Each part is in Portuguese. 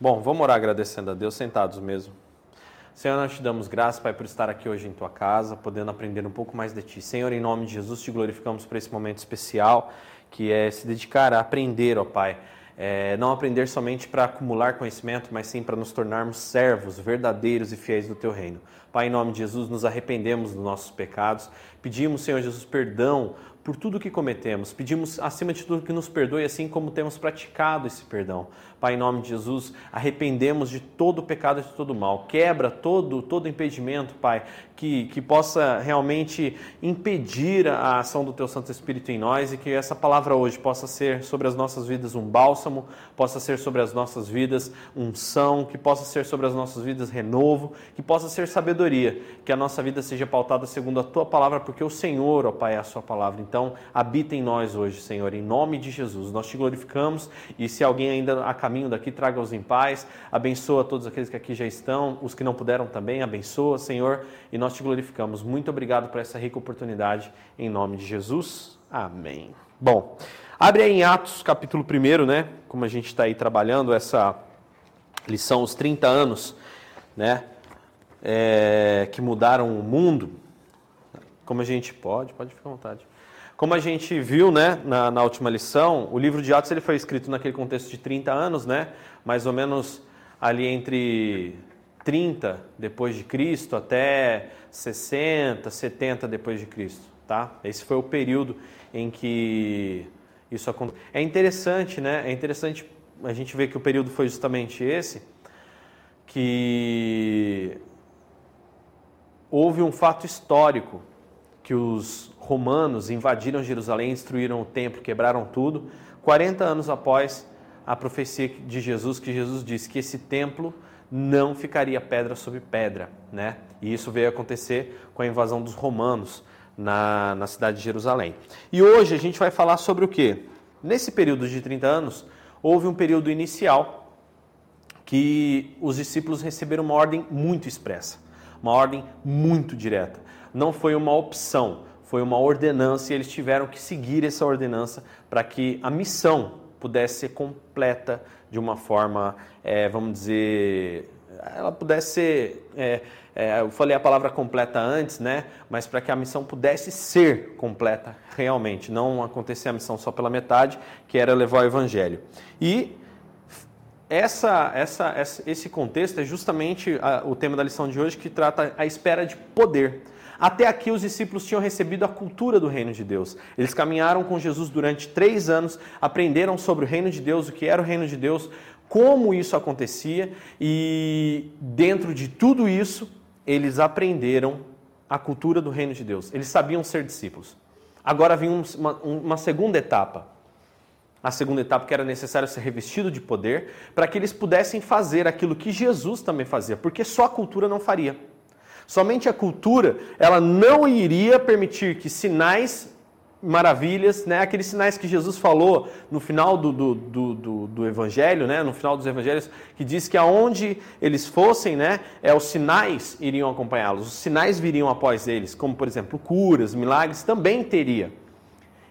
Bom, vamos orar agradecendo a Deus, sentados mesmo. Senhor, nós te damos graças, Pai, por estar aqui hoje em tua casa, podendo aprender um pouco mais de ti. Senhor, em nome de Jesus, te glorificamos por esse momento especial, que é se dedicar a aprender, ó Pai. É, não aprender somente para acumular conhecimento, mas sim para nos tornarmos servos verdadeiros e fiéis do teu reino. Pai, em nome de Jesus, nos arrependemos dos nossos pecados, pedimos, Senhor Jesus, perdão por tudo que cometemos. Pedimos, acima de tudo, que nos perdoe, assim como temos praticado esse perdão. Pai, em nome de Jesus, arrependemos de todo o pecado e de todo o mal. Quebra todo, todo impedimento, Pai, que, que possa realmente impedir a ação do Teu Santo Espírito em nós e que essa palavra hoje possa ser sobre as nossas vidas um bálsamo, possa ser sobre as nossas vidas unção, que possa ser sobre as nossas vidas renovo, que possa ser sabedoria, que a nossa vida seja pautada segundo a Tua palavra, porque o Senhor, ó Pai, é a Sua palavra. Então, habita em nós hoje, Senhor, em nome de Jesus. Nós te glorificamos e se alguém ainda acaba caminho daqui, traga-os em paz, abençoa todos aqueles que aqui já estão, os que não puderam também, abençoa, Senhor, e nós te glorificamos. Muito obrigado por essa rica oportunidade, em nome de Jesus. Amém. Bom, abre aí em Atos, capítulo 1, né? Como a gente está aí trabalhando essa lição, os 30 anos, né? É, que mudaram o mundo. Como a gente pode, pode ficar à vontade. Como a gente viu né, na, na, última lição, o livro de Atos ele foi escrito naquele contexto de 30 anos, né, mais ou menos ali entre 30 depois de Cristo até 60, 70 depois de Cristo. Tá? Esse foi o período em que isso aconteceu. É interessante, né? É interessante a gente ver que o período foi justamente esse, que houve um fato histórico que os romanos invadiram Jerusalém, destruíram o templo, quebraram tudo, 40 anos após a profecia de Jesus, que Jesus disse que esse templo não ficaria pedra sobre pedra, né? E isso veio acontecer com a invasão dos romanos na, na cidade de Jerusalém. E hoje a gente vai falar sobre o que? Nesse período de 30 anos, houve um período inicial que os discípulos receberam uma ordem muito expressa, uma ordem muito direta não foi uma opção, foi uma ordenança e eles tiveram que seguir essa ordenança para que a missão pudesse ser completa de uma forma, é, vamos dizer, ela pudesse ser. É, é, eu falei a palavra completa antes, né? Mas para que a missão pudesse ser completa realmente, não acontecer a missão só pela metade, que era levar o evangelho. E essa, essa, esse contexto é justamente o tema da lição de hoje que trata a espera de poder. Até aqui, os discípulos tinham recebido a cultura do reino de Deus. Eles caminharam com Jesus durante três anos, aprenderam sobre o reino de Deus, o que era o reino de Deus, como isso acontecia, e dentro de tudo isso, eles aprenderam a cultura do reino de Deus. Eles sabiam ser discípulos. Agora vinha uma, uma segunda etapa. A segunda etapa que era necessário ser revestido de poder para que eles pudessem fazer aquilo que Jesus também fazia, porque só a cultura não faria. Somente a cultura, ela não iria permitir que sinais, maravilhas, né, aqueles sinais que Jesus falou no final do, do, do, do, do Evangelho, né, no final dos Evangelhos, que diz que aonde eles fossem, né, é, os sinais iriam acompanhá-los, os sinais viriam após eles, como por exemplo curas, milagres, também teria.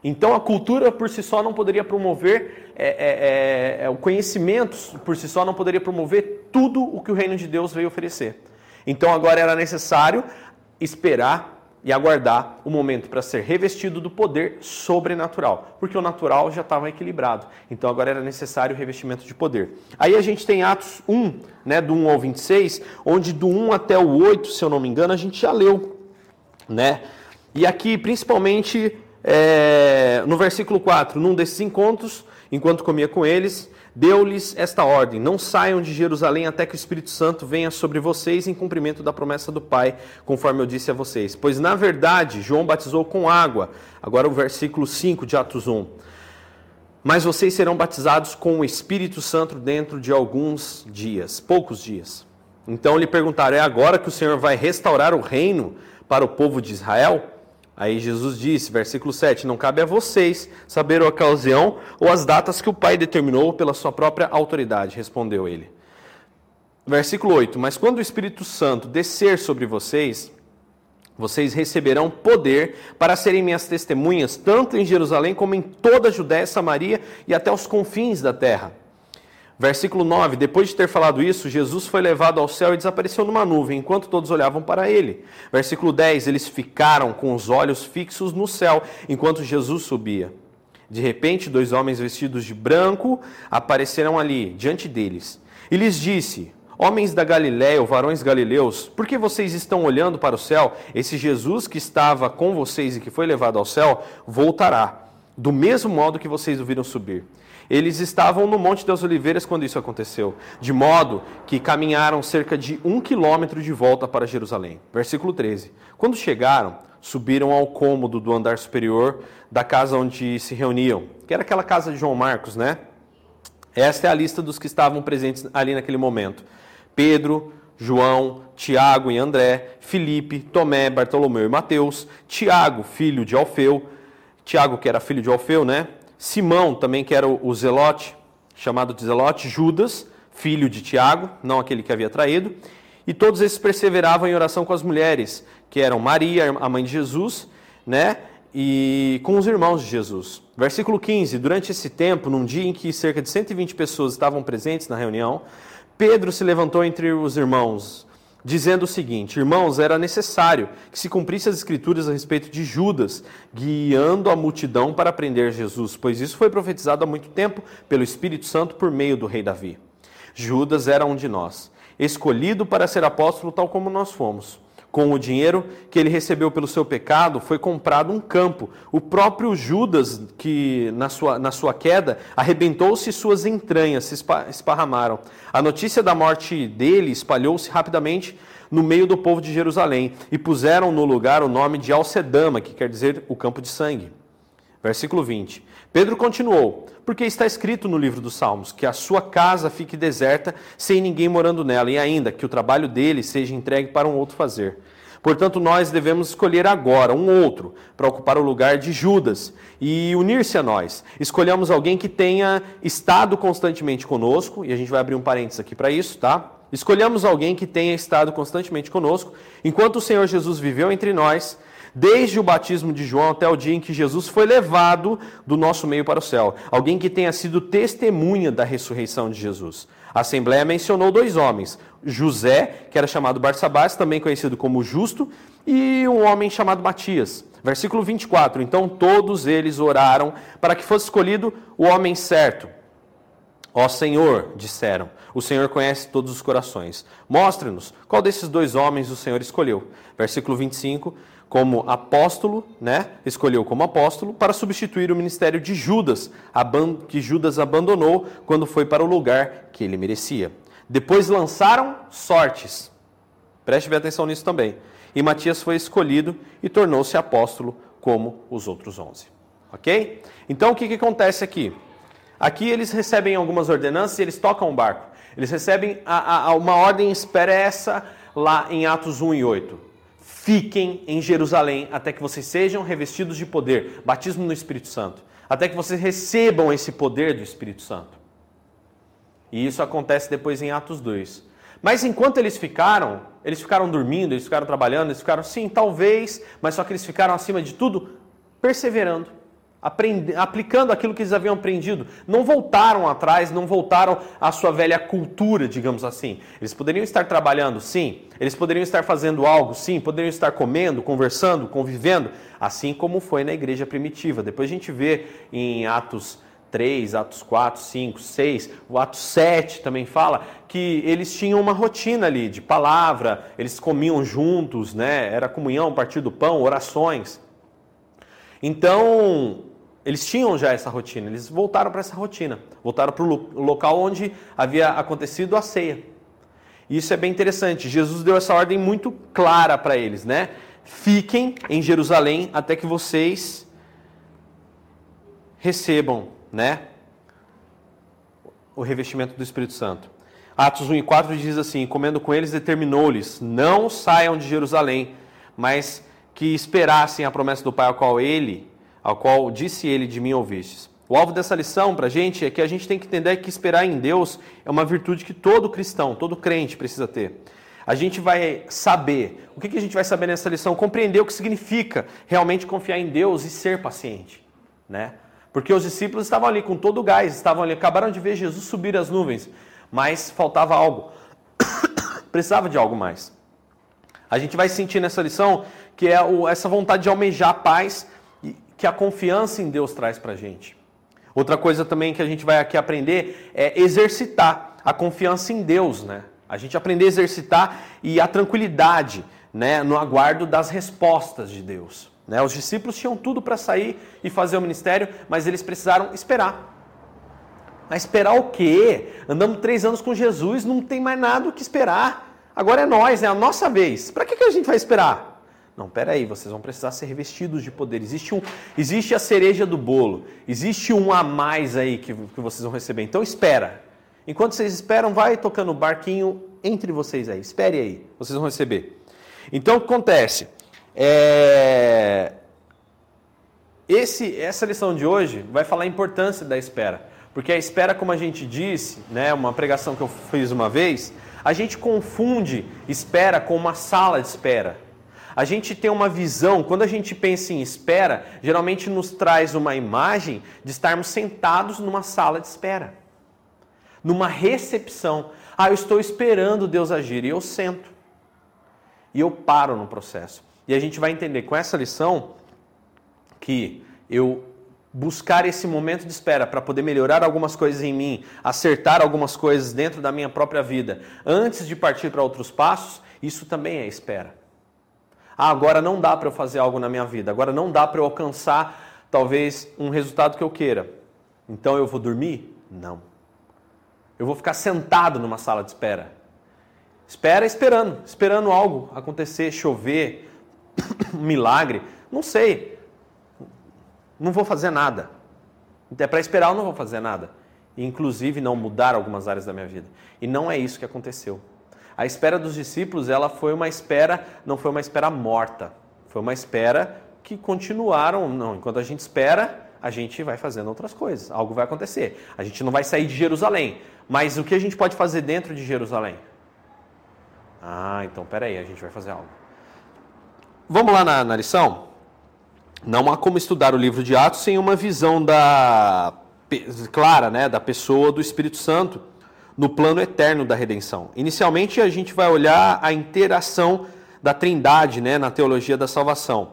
Então a cultura por si só não poderia promover, é, é, é, é o conhecimento por si só não poderia promover tudo o que o reino de Deus veio oferecer. Então agora era necessário esperar e aguardar o momento para ser revestido do poder sobrenatural, porque o natural já estava equilibrado. Então agora era necessário o revestimento de poder. Aí a gente tem Atos 1, né, do 1 ao 26, onde do 1 até o 8, se eu não me engano, a gente já leu, né? E aqui, principalmente é, no versículo 4, num desses encontros, enquanto comia com eles, deu-lhes esta ordem: Não saiam de Jerusalém até que o Espírito Santo venha sobre vocês em cumprimento da promessa do Pai, conforme eu disse a vocês. Pois na verdade, João batizou com água. Agora o versículo 5 de Atos 1. Mas vocês serão batizados com o Espírito Santo dentro de alguns dias, poucos dias. Então lhe perguntaram: É agora que o Senhor vai restaurar o reino para o povo de Israel? Aí Jesus disse, versículo 7: Não cabe a vocês saber a ocasião ou as datas que o Pai determinou pela sua própria autoridade, respondeu ele. Versículo 8: Mas quando o Espírito Santo descer sobre vocês, vocês receberão poder para serem minhas testemunhas, tanto em Jerusalém como em toda a Judéia, Samaria e até os confins da terra. Versículo 9: Depois de ter falado isso, Jesus foi levado ao céu e desapareceu numa nuvem, enquanto todos olhavam para ele. Versículo 10: Eles ficaram com os olhos fixos no céu, enquanto Jesus subia. De repente, dois homens vestidos de branco apareceram ali, diante deles. E lhes disse: Homens da Galiléia, ou varões galileus, por que vocês estão olhando para o céu? Esse Jesus que estava com vocês e que foi levado ao céu, voltará, do mesmo modo que vocês o viram subir. Eles estavam no Monte das Oliveiras quando isso aconteceu, de modo que caminharam cerca de um quilômetro de volta para Jerusalém. Versículo 13. Quando chegaram, subiram ao cômodo do andar superior da casa onde se reuniam, que era aquela casa de João Marcos, né? Esta é a lista dos que estavam presentes ali naquele momento: Pedro, João, Tiago e André, Filipe, Tomé, Bartolomeu e Mateus, Tiago, filho de Alfeu, Tiago que era filho de Alfeu, né? Simão, também que era o Zelote, chamado de Zelote, Judas, filho de Tiago, não aquele que havia traído, e todos esses perseveravam em oração com as mulheres, que eram Maria, a mãe de Jesus, né? E com os irmãos de Jesus. Versículo 15: Durante esse tempo, num dia em que cerca de 120 pessoas estavam presentes na reunião, Pedro se levantou entre os irmãos dizendo o seguinte: Irmãos, era necessário que se cumprisse as escrituras a respeito de Judas, guiando a multidão para prender Jesus, pois isso foi profetizado há muito tempo pelo Espírito Santo por meio do rei Davi. Judas era um de nós, escolhido para ser apóstolo, tal como nós fomos. Com o dinheiro que ele recebeu pelo seu pecado, foi comprado um campo. O próprio Judas, que na sua, na sua queda, arrebentou-se suas entranhas, se esparramaram. A notícia da morte dele espalhou-se rapidamente no meio do povo de Jerusalém e puseram no lugar o nome de Alcedama, que quer dizer o campo de sangue. Versículo 20. Pedro continuou: Porque está escrito no livro dos Salmos que a sua casa fique deserta, sem ninguém morando nela, e ainda que o trabalho dele seja entregue para um outro fazer. Portanto, nós devemos escolher agora um outro para ocupar o lugar de Judas e unir-se a nós. Escolhamos alguém que tenha estado constantemente conosco, e a gente vai abrir um parênteses aqui para isso, tá? Escolhamos alguém que tenha estado constantemente conosco, enquanto o Senhor Jesus viveu entre nós desde o batismo de João até o dia em que Jesus foi levado do nosso meio para o céu. Alguém que tenha sido testemunha da ressurreição de Jesus. A Assembleia mencionou dois homens: José, que era chamado Barsabás, também conhecido como Justo, e um homem chamado Matias. Versículo 24: Então todos eles oraram para que fosse escolhido o homem certo. Ó Senhor, disseram, o Senhor conhece todos os corações. Mostre-nos qual desses dois homens o Senhor escolheu. Versículo 25: como apóstolo, né? Escolheu como apóstolo para substituir o ministério de Judas, que Judas abandonou quando foi para o lugar que ele merecia. Depois lançaram sortes. Preste bem atenção nisso também. E Matias foi escolhido e tornou-se apóstolo como os outros onze. Ok? Então o que, que acontece aqui? Aqui eles recebem algumas ordenanças e eles tocam o barco. Eles recebem a, a, uma ordem expressa lá em Atos 1 e 8 fiquem em Jerusalém até que vocês sejam revestidos de poder, batismo no Espírito Santo, até que vocês recebam esse poder do Espírito Santo. E isso acontece depois em Atos 2. Mas enquanto eles ficaram, eles ficaram dormindo, eles ficaram trabalhando, eles ficaram, sim, talvez, mas só que eles ficaram acima de tudo perseverando aplicando aquilo que eles haviam aprendido. Não voltaram atrás, não voltaram à sua velha cultura, digamos assim. Eles poderiam estar trabalhando, sim. Eles poderiam estar fazendo algo, sim. Poderiam estar comendo, conversando, convivendo, assim como foi na igreja primitiva. Depois a gente vê em Atos 3, Atos 4, 5, 6, o Atos 7 também fala que eles tinham uma rotina ali de palavra, eles comiam juntos, né? Era comunhão, partir do pão, orações. Então, eles tinham já essa rotina, eles voltaram para essa rotina, voltaram para o local onde havia acontecido a ceia. Isso é bem interessante. Jesus deu essa ordem muito clara para eles, né? Fiquem em Jerusalém até que vocês recebam, né? O revestimento do Espírito Santo. Atos 1 e 4 diz assim: Comendo com eles, determinou-lhes: Não saiam de Jerusalém, mas que esperassem a promessa do Pai, ao qual ele, ao qual disse ele de mim ouvistes. O alvo dessa lição para a gente é que a gente tem que entender que esperar em Deus é uma virtude que todo cristão, todo crente precisa ter. A gente vai saber, o que, que a gente vai saber nessa lição? Compreender o que significa realmente confiar em Deus e ser paciente, né? Porque os discípulos estavam ali com todo o gás, estavam ali, acabaram de ver Jesus subir as nuvens, mas faltava algo. Precisava de algo mais. A gente vai sentir nessa lição que é essa vontade de almejar a paz que a confiança em Deus traz para a gente. Outra coisa também que a gente vai aqui aprender é exercitar a confiança em Deus, né? A gente aprender a exercitar e a tranquilidade, né, no aguardo das respostas de Deus. Né? Os discípulos tinham tudo para sair e fazer o ministério, mas eles precisaram esperar. Mas esperar o quê? Andamos três anos com Jesus, não tem mais nada o que esperar. Agora é nós, é a nossa vez. Para que, que a gente vai esperar? Não, peraí, vocês vão precisar ser revestidos de poder. Existe, um, existe a cereja do bolo, existe um a mais aí que, que vocês vão receber. Então espera. Enquanto vocês esperam, vai tocando o barquinho entre vocês aí. Espere aí, vocês vão receber. Então o que acontece? É... Esse, essa lição de hoje vai falar a importância da espera. Porque a espera, como a gente disse, né, uma pregação que eu fiz uma vez, a gente confunde espera com uma sala de espera. A gente tem uma visão, quando a gente pensa em espera, geralmente nos traz uma imagem de estarmos sentados numa sala de espera numa recepção. Ah, eu estou esperando Deus agir e eu sento. E eu paro no processo. E a gente vai entender com essa lição que eu buscar esse momento de espera para poder melhorar algumas coisas em mim, acertar algumas coisas dentro da minha própria vida, antes de partir para outros passos, isso também é espera. Ah, agora não dá para eu fazer algo na minha vida, agora não dá para eu alcançar talvez um resultado que eu queira. Então eu vou dormir? Não. Eu vou ficar sentado numa sala de espera. Espera esperando, esperando algo acontecer, chover, um milagre. Não sei. Não vou fazer nada. É para esperar, eu não vou fazer nada. Inclusive não mudar algumas áreas da minha vida. E não é isso que aconteceu. A espera dos discípulos, ela foi uma espera, não foi uma espera morta. Foi uma espera que continuaram, não, enquanto a gente espera, a gente vai fazendo outras coisas. Algo vai acontecer. A gente não vai sair de Jerusalém. Mas o que a gente pode fazer dentro de Jerusalém? Ah, então peraí, a gente vai fazer algo. Vamos lá na, na lição? Não há como estudar o livro de Atos sem uma visão da clara, né, da pessoa do Espírito Santo no plano eterno da redenção. Inicialmente a gente vai olhar a interação da Trindade, né, na teologia da salvação.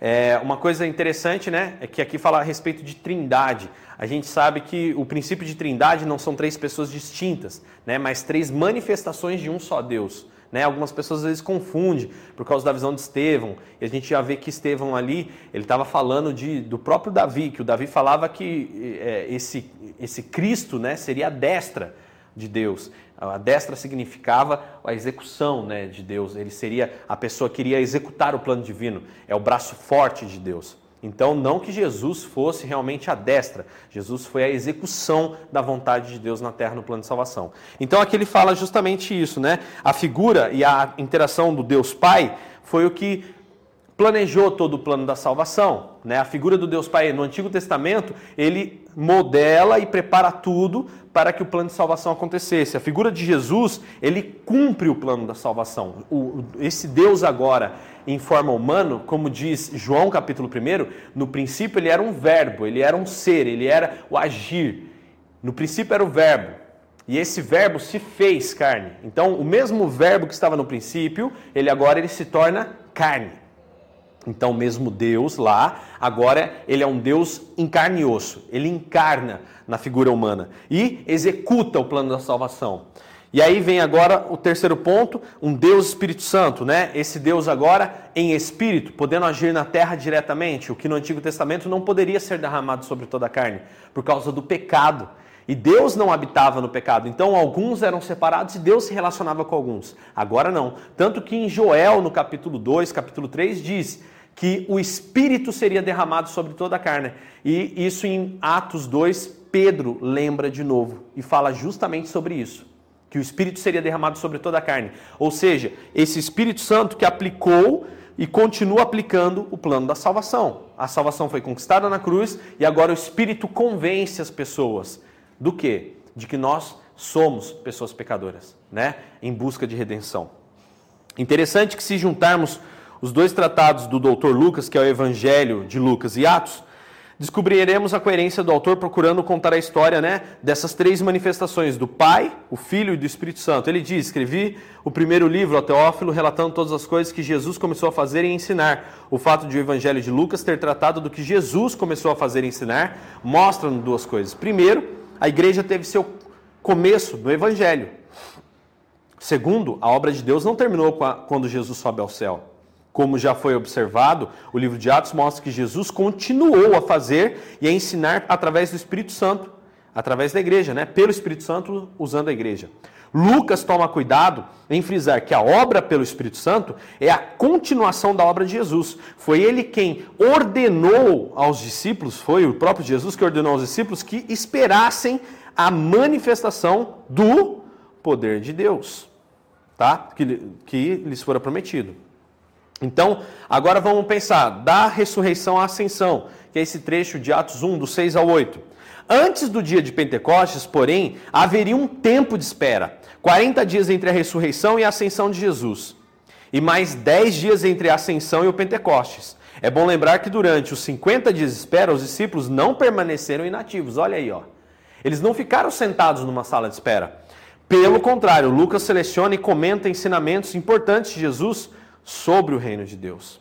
É, uma coisa interessante, né, é que aqui fala a respeito de Trindade. A gente sabe que o princípio de Trindade não são três pessoas distintas, né, mas três manifestações de um só Deus. Né? Algumas pessoas às vezes confundem por causa da visão de Estevão. E a gente já vê que Estevão ali, ele estava falando de, do próprio Davi, que o Davi falava que é, esse, esse Cristo né, seria a destra de Deus. A destra significava a execução né, de Deus. Ele seria a pessoa que iria executar o plano divino. É o braço forte de Deus. Então, não que Jesus fosse realmente a destra, Jesus foi a execução da vontade de Deus na terra no plano de salvação. Então, aqui ele fala justamente isso, né? A figura e a interação do Deus Pai foi o que planejou todo o plano da salvação. Né? A figura do Deus Pai no Antigo Testamento, ele modela e prepara tudo para que o plano de salvação acontecesse. A figura de Jesus, ele cumpre o plano da salvação. O, esse Deus agora, em forma humana, como diz João capítulo 1, no princípio ele era um verbo, ele era um ser, ele era o agir. No princípio era o verbo. E esse verbo se fez carne. Então, o mesmo verbo que estava no princípio, ele agora ele se torna carne. Então, mesmo Deus lá, agora ele é um Deus em carne e osso. Ele encarna na figura humana e executa o plano da salvação. E aí vem agora o terceiro ponto, um Deus Espírito Santo, né? Esse Deus agora em espírito, podendo agir na terra diretamente, o que no Antigo Testamento não poderia ser derramado sobre toda a carne, por causa do pecado. E Deus não habitava no pecado. Então alguns eram separados e Deus se relacionava com alguns. Agora não. Tanto que em Joel, no capítulo 2, capítulo 3, diz que o Espírito seria derramado sobre toda a carne. E isso em Atos 2, Pedro lembra de novo e fala justamente sobre isso. Que o Espírito seria derramado sobre toda a carne. Ou seja, esse Espírito Santo que aplicou e continua aplicando o plano da salvação. A salvação foi conquistada na cruz e agora o Espírito convence as pessoas do que? De que nós somos pessoas pecadoras, né? Em busca de redenção. Interessante que se juntarmos os dois tratados do Dr. Lucas, que é o Evangelho de Lucas e Atos, descobriremos a coerência do autor procurando contar a história né, dessas três manifestações, do Pai, o Filho e do Espírito Santo. Ele diz: escrevi o primeiro livro, ao Teófilo, relatando todas as coisas que Jesus começou a fazer e ensinar. O fato de o Evangelho de Lucas ter tratado do que Jesus começou a fazer e ensinar mostra duas coisas. Primeiro, a igreja teve seu começo no Evangelho. Segundo, a obra de Deus não terminou quando Jesus sobe ao céu. Como já foi observado, o livro de Atos mostra que Jesus continuou a fazer e a ensinar através do Espírito Santo, através da igreja, né? pelo Espírito Santo, usando a igreja. Lucas toma cuidado em frisar que a obra pelo Espírito Santo é a continuação da obra de Jesus. Foi ele quem ordenou aos discípulos, foi o próprio Jesus que ordenou aos discípulos que esperassem a manifestação do poder de Deus, tá? Que, que lhes fora prometido. Então, agora vamos pensar da ressurreição à ascensão, que é esse trecho de Atos 1, do 6 ao 8. Antes do dia de Pentecostes, porém, haveria um tempo de espera, 40 dias entre a ressurreição e a ascensão de Jesus, e mais 10 dias entre a ascensão e o Pentecostes. É bom lembrar que durante os 50 dias de espera, os discípulos não permaneceram inativos. Olha aí, ó. Eles não ficaram sentados numa sala de espera. Pelo contrário, Lucas seleciona e comenta ensinamentos importantes de Jesus sobre o reino de Deus,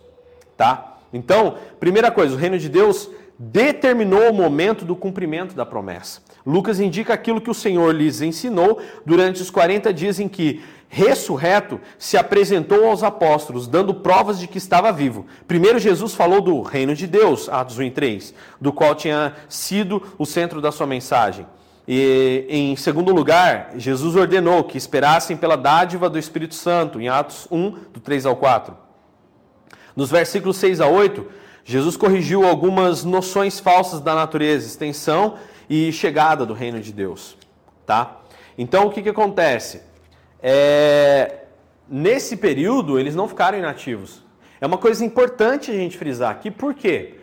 tá? Então, primeira coisa, o reino de Deus determinou o momento do cumprimento da promessa. Lucas indica aquilo que o Senhor lhes ensinou durante os 40 dias em que, ressurreto, se apresentou aos apóstolos, dando provas de que estava vivo. Primeiro, Jesus falou do reino de Deus, Atos 1 e 3, do qual tinha sido o centro da sua mensagem. E, em segundo lugar, Jesus ordenou que esperassem pela dádiva do Espírito Santo, em Atos 1, do 3 ao 4. Nos versículos 6 a 8, Jesus corrigiu algumas noções falsas da natureza, extensão e chegada do reino de Deus. Tá? Então, o que, que acontece? É, nesse período, eles não ficaram inativos. É uma coisa importante a gente frisar aqui, por quê?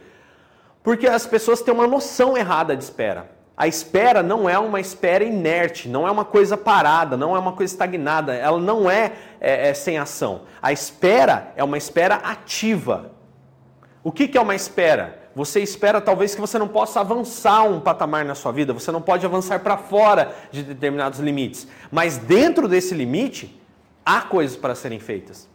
Porque as pessoas têm uma noção errada de espera. A espera não é uma espera inerte, não é uma coisa parada, não é uma coisa estagnada, ela não é, é, é sem ação. A espera é uma espera ativa. O que, que é uma espera? Você espera talvez que você não possa avançar um patamar na sua vida, você não pode avançar para fora de determinados limites, mas dentro desse limite há coisas para serem feitas.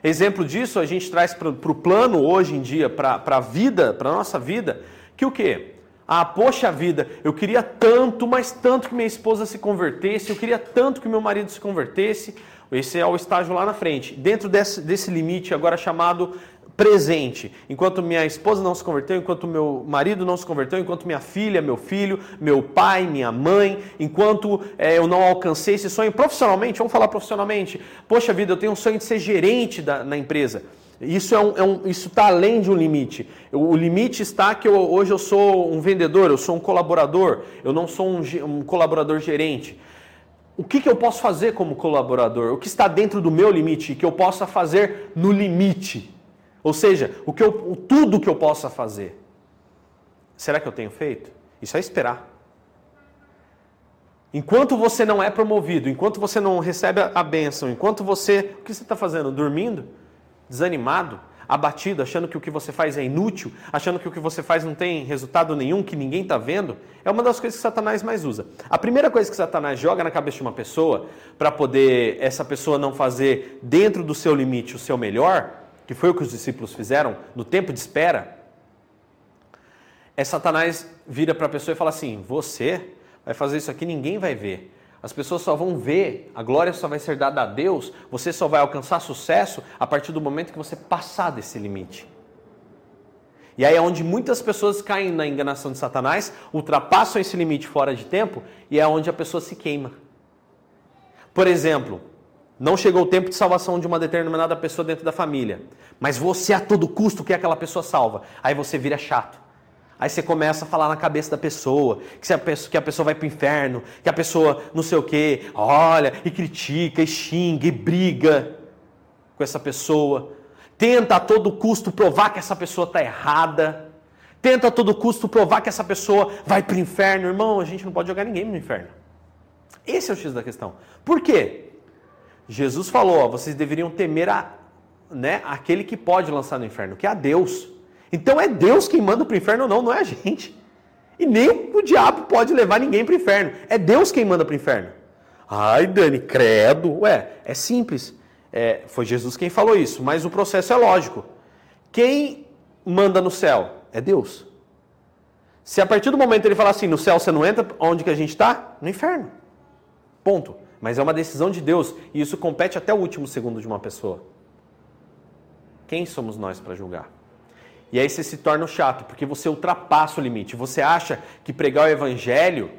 Exemplo disso a gente traz para o plano hoje em dia, para a vida, para a nossa vida, que o quê? Ah, poxa vida, eu queria tanto, mas tanto que minha esposa se convertesse, eu queria tanto que meu marido se convertesse. Esse é o estágio lá na frente. Dentro desse, desse limite, agora chamado presente. Enquanto minha esposa não se converteu, enquanto meu marido não se converteu, enquanto minha filha, meu filho, meu pai, minha mãe, enquanto é, eu não alcancei esse sonho profissionalmente, vamos falar profissionalmente. Poxa vida, eu tenho um sonho de ser gerente da, na empresa. Isso é um, é um isso está além de um limite. O limite está que eu, hoje eu sou um vendedor, eu sou um colaborador, eu não sou um, um colaborador gerente. O que, que eu posso fazer como colaborador? O que está dentro do meu limite que eu possa fazer no limite? Ou seja, o que eu, tudo que eu possa fazer. Será que eu tenho feito? Isso é esperar. Enquanto você não é promovido, enquanto você não recebe a bênção, enquanto você. O que você está fazendo? Dormindo? Desanimado, abatido, achando que o que você faz é inútil, achando que o que você faz não tem resultado nenhum, que ninguém está vendo, é uma das coisas que Satanás mais usa. A primeira coisa que Satanás joga na cabeça de uma pessoa, para poder essa pessoa não fazer dentro do seu limite o seu melhor, que foi o que os discípulos fizeram no tempo de espera, é Satanás vira para a pessoa e fala assim: Você vai fazer isso aqui, ninguém vai ver. As pessoas só vão ver, a glória só vai ser dada a Deus, você só vai alcançar sucesso a partir do momento que você passar desse limite. E aí é onde muitas pessoas caem na enganação de Satanás, ultrapassam esse limite fora de tempo e é onde a pessoa se queima. Por exemplo, não chegou o tempo de salvação de uma determinada pessoa dentro da família, mas você a todo custo quer aquela pessoa salva. Aí você vira chato. Aí você começa a falar na cabeça da pessoa, que, a pessoa, que a pessoa vai para o inferno, que a pessoa não sei o quê, olha, e critica, e xinga, e briga com essa pessoa. Tenta a todo custo provar que essa pessoa está errada. Tenta a todo custo provar que essa pessoa vai para o inferno. Irmão, a gente não pode jogar ninguém no inferno. Esse é o X da questão. Por quê? Jesus falou, ó, vocês deveriam temer a, né, aquele que pode lançar no inferno, que é a Deus. Então é Deus quem manda para o inferno ou não, não é a gente. E nem o diabo pode levar ninguém para o inferno. É Deus quem manda para o inferno. Ai, Dani, credo. Ué, é simples. É, foi Jesus quem falou isso, mas o processo é lógico. Quem manda no céu? É Deus. Se a partir do momento ele falar assim, no céu você não entra, onde que a gente está? No inferno. Ponto. Mas é uma decisão de Deus e isso compete até o último segundo de uma pessoa. Quem somos nós para julgar? E aí você se torna chato, porque você ultrapassa o limite. Você acha que pregar o evangelho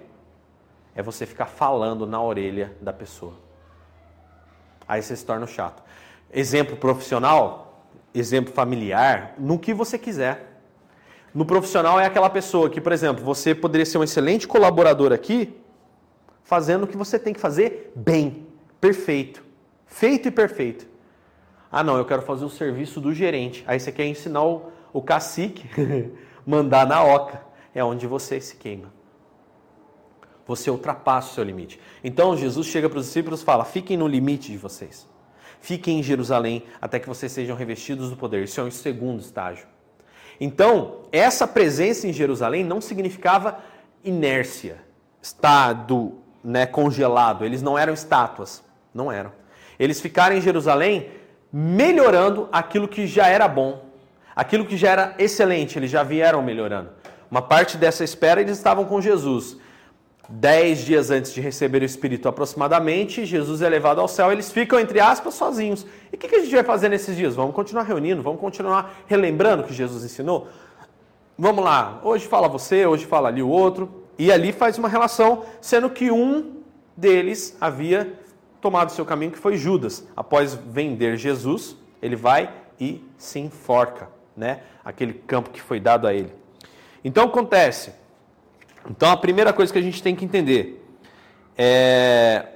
é você ficar falando na orelha da pessoa. Aí você se torna chato. Exemplo profissional, exemplo familiar, no que você quiser. No profissional é aquela pessoa que, por exemplo, você poderia ser um excelente colaborador aqui, fazendo o que você tem que fazer bem, perfeito, feito e perfeito. Ah, não, eu quero fazer o serviço do gerente. Aí você quer ensinar o, o cacique, mandar na oca. É onde você se queima. Você ultrapassa o seu limite. Então Jesus chega para os discípulos e fala: fiquem no limite de vocês. Fiquem em Jerusalém até que vocês sejam revestidos do poder. Isso é um segundo estágio. Então, essa presença em Jerusalém não significava inércia, estado né, congelado. Eles não eram estátuas. Não eram. Eles ficaram em Jerusalém melhorando aquilo que já era bom, aquilo que já era excelente, eles já vieram melhorando. Uma parte dessa espera eles estavam com Jesus. Dez dias antes de receber o Espírito aproximadamente, Jesus é levado ao céu, eles ficam, entre aspas, sozinhos. E o que a gente vai fazer nesses dias? Vamos continuar reunindo, vamos continuar relembrando o que Jesus ensinou? Vamos lá, hoje fala você, hoje fala ali o outro, e ali faz uma relação, sendo que um deles havia tomado seu caminho, que foi Judas. Após vender Jesus, ele vai e se enforca, né? Aquele campo que foi dado a ele. Então acontece. Então a primeira coisa que a gente tem que entender é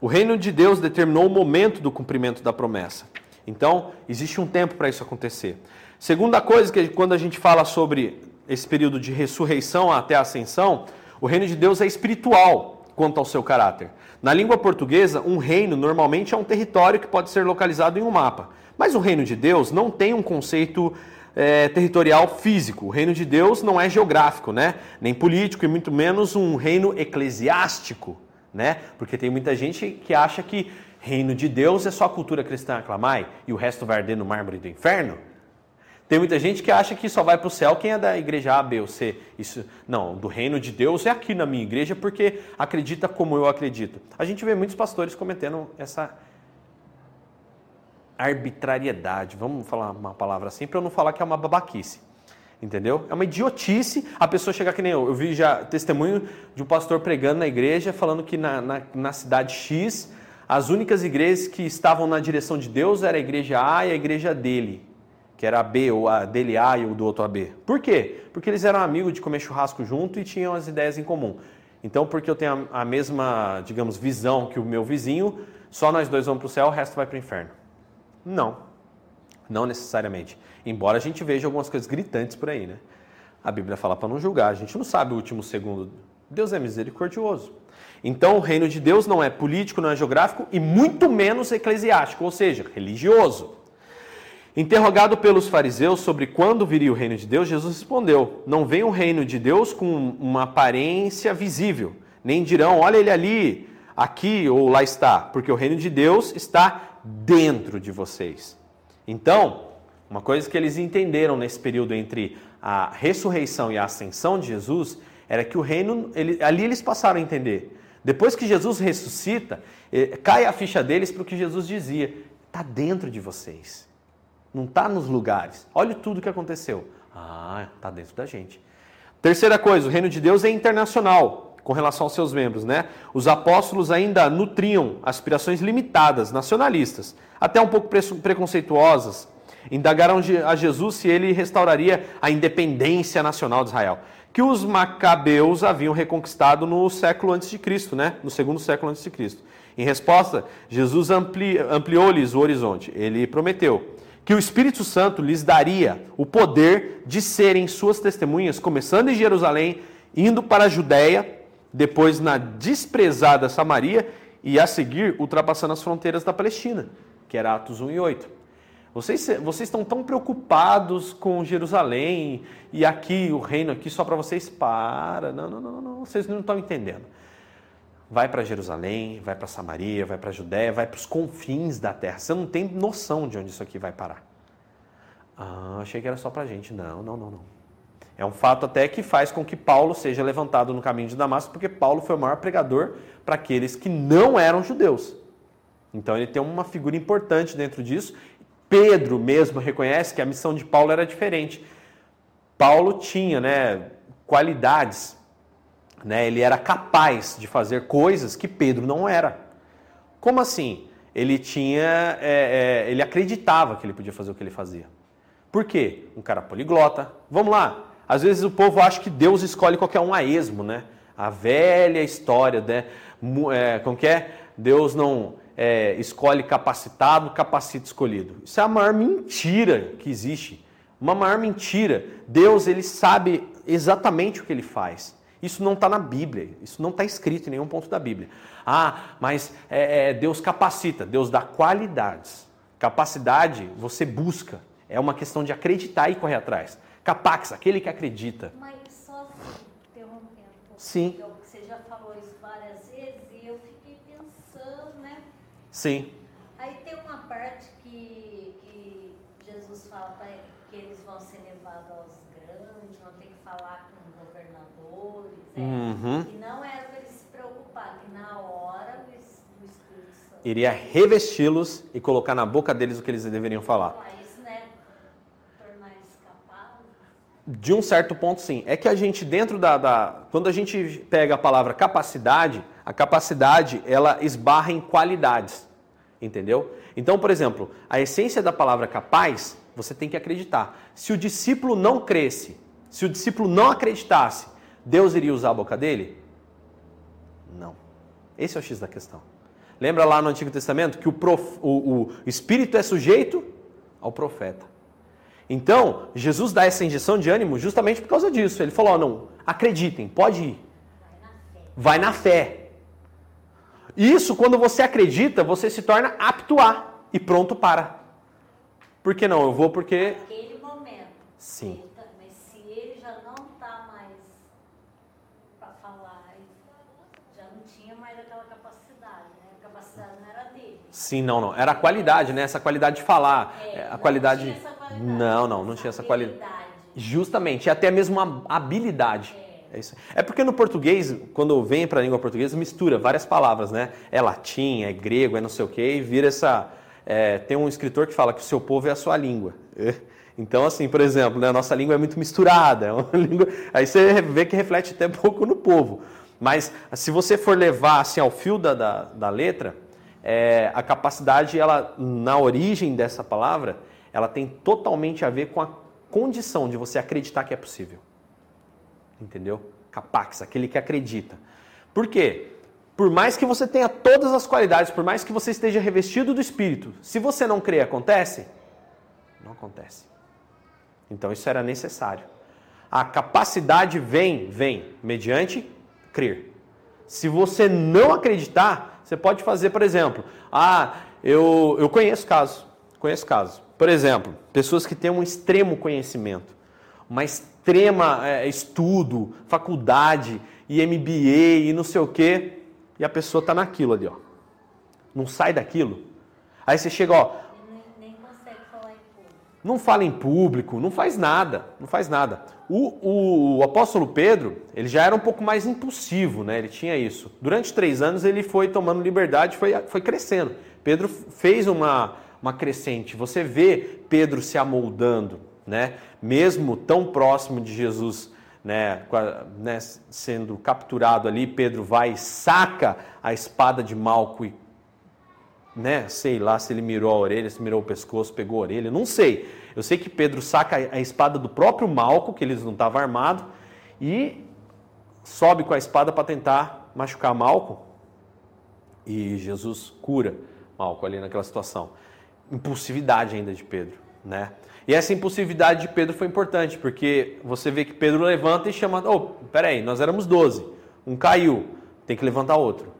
o reino de Deus determinou o momento do cumprimento da promessa. Então existe um tempo para isso acontecer. Segunda coisa que quando a gente fala sobre esse período de ressurreição até a ascensão, o reino de Deus é espiritual quanto ao seu caráter. Na língua portuguesa, um reino normalmente é um território que pode ser localizado em um mapa. Mas o reino de Deus não tem um conceito é, territorial físico. O reino de Deus não é geográfico, né? Nem político e muito menos um reino eclesiástico, né? Porque tem muita gente que acha que reino de Deus é só a cultura cristã aclamai e o resto vai arder no mármore do inferno. Tem muita gente que acha que só vai para o céu quem é da igreja A, B ou C. Isso, não, do reino de Deus é aqui na minha igreja porque acredita como eu acredito. A gente vê muitos pastores cometendo essa arbitrariedade, vamos falar uma palavra assim, para eu não falar que é uma babaquice. Entendeu? É uma idiotice a pessoa chegar que nem eu. Eu vi já testemunho de um pastor pregando na igreja, falando que na, na, na cidade X, as únicas igrejas que estavam na direção de Deus era a igreja A e a igreja dele que era a B, ou a dele A e o do outro AB. Por quê? Porque eles eram amigos de comer churrasco junto e tinham as ideias em comum. Então, porque eu tenho a, a mesma, digamos, visão que o meu vizinho, só nós dois vamos para o céu, o resto vai para o inferno. Não. Não necessariamente. Embora a gente veja algumas coisas gritantes por aí, né? A Bíblia fala para não julgar, a gente não sabe o último segundo. Deus é misericordioso. Então, o reino de Deus não é político, não é geográfico e muito menos eclesiástico, ou seja, religioso. Interrogado pelos fariseus sobre quando viria o reino de Deus, Jesus respondeu: Não vem o reino de Deus com uma aparência visível, nem dirão, olha ele ali, aqui ou lá está, porque o reino de Deus está dentro de vocês. Então, uma coisa que eles entenderam nesse período entre a ressurreição e a ascensão de Jesus era que o reino, ele, ali eles passaram a entender. Depois que Jesus ressuscita, eh, cai a ficha deles para o que Jesus dizia: está dentro de vocês. Não está nos lugares. Olha tudo que aconteceu. Ah, está dentro da gente. Terceira coisa, o reino de Deus é internacional com relação aos seus membros, né? Os apóstolos ainda nutriam aspirações limitadas, nacionalistas, até um pouco preconceituosas. Indagaram a Jesus se ele restauraria a independência nacional de Israel, que os macabeus haviam reconquistado no século antes de Cristo, né? No segundo século antes de Cristo. Em resposta, Jesus ampli, ampliou-lhes o horizonte. Ele prometeu: que o Espírito Santo lhes daria o poder de serem suas testemunhas, começando em Jerusalém, indo para a Judéia, depois na desprezada Samaria e a seguir ultrapassando as fronteiras da Palestina, que era Atos 1 e 8. Vocês, vocês estão tão preocupados com Jerusalém e aqui, o reino aqui, só para vocês. Para, não, não, não, não, vocês não estão entendendo. Vai para Jerusalém, vai para Samaria, vai para Judéia, vai para os confins da terra. Você não tem noção de onde isso aqui vai parar. Ah, achei que era só para gente. Não, não, não, não. É um fato até que faz com que Paulo seja levantado no caminho de Damasco, porque Paulo foi o maior pregador para aqueles que não eram judeus. Então ele tem uma figura importante dentro disso Pedro mesmo reconhece que a missão de Paulo era diferente. Paulo tinha né, qualidades, né, ele era capaz de fazer coisas que Pedro não era. Como assim? Ele tinha, é, é, ele acreditava que ele podia fazer o que ele fazia. Por quê? Um cara poliglota. Vamos lá. Às vezes o povo acha que Deus escolhe qualquer um a esmo, né? A velha história, né? É, como que é? Deus não é, escolhe capacitado, capacita escolhido. Isso é a maior mentira que existe. Uma maior mentira. Deus ele sabe exatamente o que ele faz. Isso não está na Bíblia, isso não está escrito em nenhum ponto da Bíblia. Ah, mas é, é, Deus capacita, Deus dá qualidades. Capacidade você busca, é uma questão de acreditar e correr atrás. Capax, aquele que acredita. Mas só interrompendo. Sim. Sim. Aí tem uma parte que, que Jesus fala que eles vão ser levados aos grandes, vão ter que falar com governadores. É, uhum. E não era para eles se preocupar, que na hora o Espírito Santo iria revesti-los e colocar na boca deles o que eles deveriam falar. Isso, né? Tornar eles capazes. De um certo ponto, sim. É que a gente, dentro da, da. Quando a gente pega a palavra capacidade, a capacidade ela esbarra em qualidades, entendeu? Então, por exemplo, a essência da palavra capaz, você tem que acreditar. Se o discípulo não cresce, se o discípulo não acreditasse, Deus iria usar a boca dele? Não. Esse é o X da questão. Lembra lá no Antigo Testamento que o, prof, o, o Espírito é sujeito ao profeta. Então, Jesus dá essa injeção de ânimo justamente por causa disso. Ele falou: oh, não, acreditem, pode ir. Vai na fé. Isso, quando você acredita, você se torna apto a e pronto para. Por que não? Eu vou porque. Naquele momento. Sim. Mas se ele já não está mais para falar, já não tinha mais aquela capacidade, né? A capacidade não era dele. Sim, não, não. Era a qualidade, né? Essa qualidade de falar. É, a qualidade. Não, não, não, tinha essa qualidade. Justamente, até mesmo a habilidade. É. É, isso. é porque no português, quando vem para a língua portuguesa, mistura várias palavras, né? É latim, é grego, é não sei o quê, e vira essa. É, tem um escritor que fala que o seu povo é a sua língua. Então, assim, por exemplo, né, a nossa língua é muito misturada. É língua, aí você vê que reflete até pouco no povo. Mas se você for levar assim, ao fio da, da, da letra, é, a capacidade, ela, na origem dessa palavra, ela tem totalmente a ver com a condição de você acreditar que é possível entendeu? Capax, aquele que acredita. Por quê? Por mais que você tenha todas as qualidades, por mais que você esteja revestido do Espírito, se você não crê, acontece? Não acontece. Então isso era necessário. A capacidade vem, vem, mediante crer. Se você não acreditar, você pode fazer, por exemplo, ah, eu, eu conheço casos, conheço casos. Por exemplo, pessoas que têm um extremo conhecimento, uma extrema é, estudo, faculdade e MBA e não sei o quê, e a pessoa está naquilo ali, ó. Não sai daquilo. Aí você chega, ó. Nem, nem consegue falar em público. Não fala em público, não faz nada, não faz nada. O, o, o, apóstolo Pedro, ele já era um pouco mais impulsivo, né? Ele tinha isso. Durante três anos ele foi tomando liberdade, foi, foi crescendo. Pedro fez uma, uma crescente. Você vê Pedro se amoldando né? Mesmo tão próximo de Jesus, né, né, sendo capturado ali, Pedro vai e saca a espada de Malco e, né, sei lá se ele mirou a orelha, se mirou o pescoço, pegou a orelha, não sei. Eu sei que Pedro saca a espada do próprio Malco, que eles não estavam armados, e sobe com a espada para tentar machucar Malco. E Jesus cura Malco ali naquela situação. Impulsividade ainda de Pedro, né? E essa impulsividade de Pedro foi importante, porque você vê que Pedro levanta e chama: Oh, peraí, nós éramos 12, um caiu, tem que levantar outro.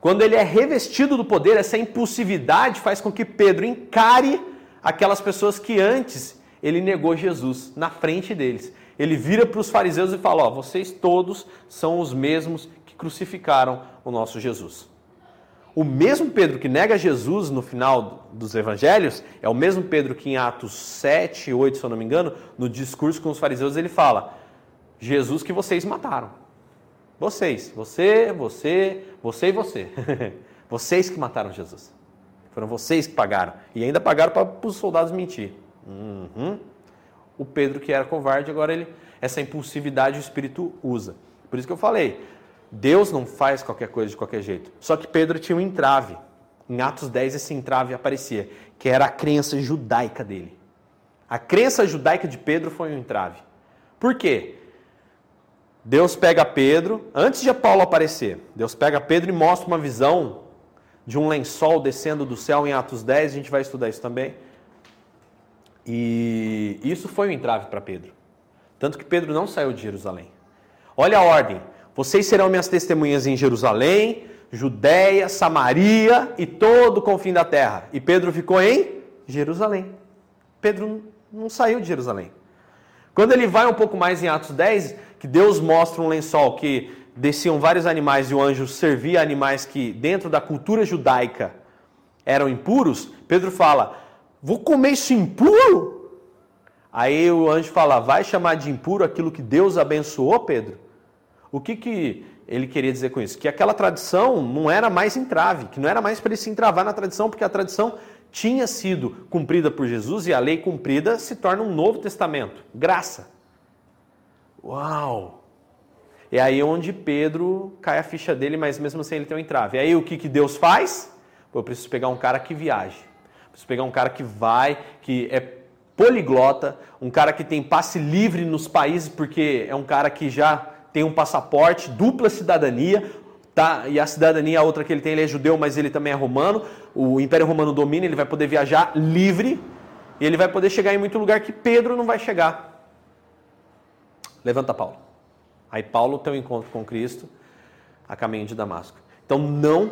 Quando ele é revestido do poder, essa impulsividade faz com que Pedro encare aquelas pessoas que antes ele negou Jesus na frente deles. Ele vira para os fariseus e fala: Ó, vocês todos são os mesmos que crucificaram o nosso Jesus. O mesmo Pedro que nega Jesus no final dos evangelhos é o mesmo Pedro que em Atos 7, 8, se eu não me engano, no discurso com os fariseus, ele fala: Jesus que vocês mataram. Vocês, você, você, você e você. vocês que mataram Jesus. Foram vocês que pagaram. E ainda pagaram para os soldados mentir. Uhum. O Pedro, que era covarde, agora ele essa impulsividade o Espírito usa. Por isso que eu falei, Deus não faz qualquer coisa de qualquer jeito. Só que Pedro tinha um entrave. Em Atos 10 esse entrave aparecia, que era a crença judaica dele. A crença judaica de Pedro foi um entrave. Por quê? Deus pega Pedro, antes de Paulo aparecer, Deus pega Pedro e mostra uma visão de um lençol descendo do céu em Atos 10, a gente vai estudar isso também. E isso foi um entrave para Pedro. Tanto que Pedro não saiu de Jerusalém. Olha a ordem: vocês serão minhas testemunhas em Jerusalém, Judéia, Samaria e todo o confim da terra. E Pedro ficou em Jerusalém. Pedro não saiu de Jerusalém. Quando ele vai um pouco mais em Atos 10, que Deus mostra um lençol que desciam vários animais e o anjo servia animais que, dentro da cultura judaica, eram impuros, Pedro fala: Vou comer isso impuro? Aí o anjo fala: Vai chamar de impuro aquilo que Deus abençoou, Pedro? O que, que ele queria dizer com isso? Que aquela tradição não era mais entrave, que não era mais para ele se entravar na tradição, porque a tradição tinha sido cumprida por Jesus e a lei cumprida se torna um novo testamento. Graça. Uau! É aí onde Pedro cai a ficha dele, mas mesmo assim ele tem um entrave. E aí o que, que Deus faz? Pô, eu preciso pegar um cara que viaje. Preciso pegar um cara que vai, que é poliglota, um cara que tem passe livre nos países, porque é um cara que já tem um passaporte, dupla cidadania, tá? E a cidadania, a outra que ele tem, ele é judeu, mas ele também é romano. O Império Romano domina, ele vai poder viajar livre e ele vai poder chegar em muito lugar que Pedro não vai chegar. Levanta Paulo. Aí Paulo tem um encontro com Cristo a caminho de Damasco. Então não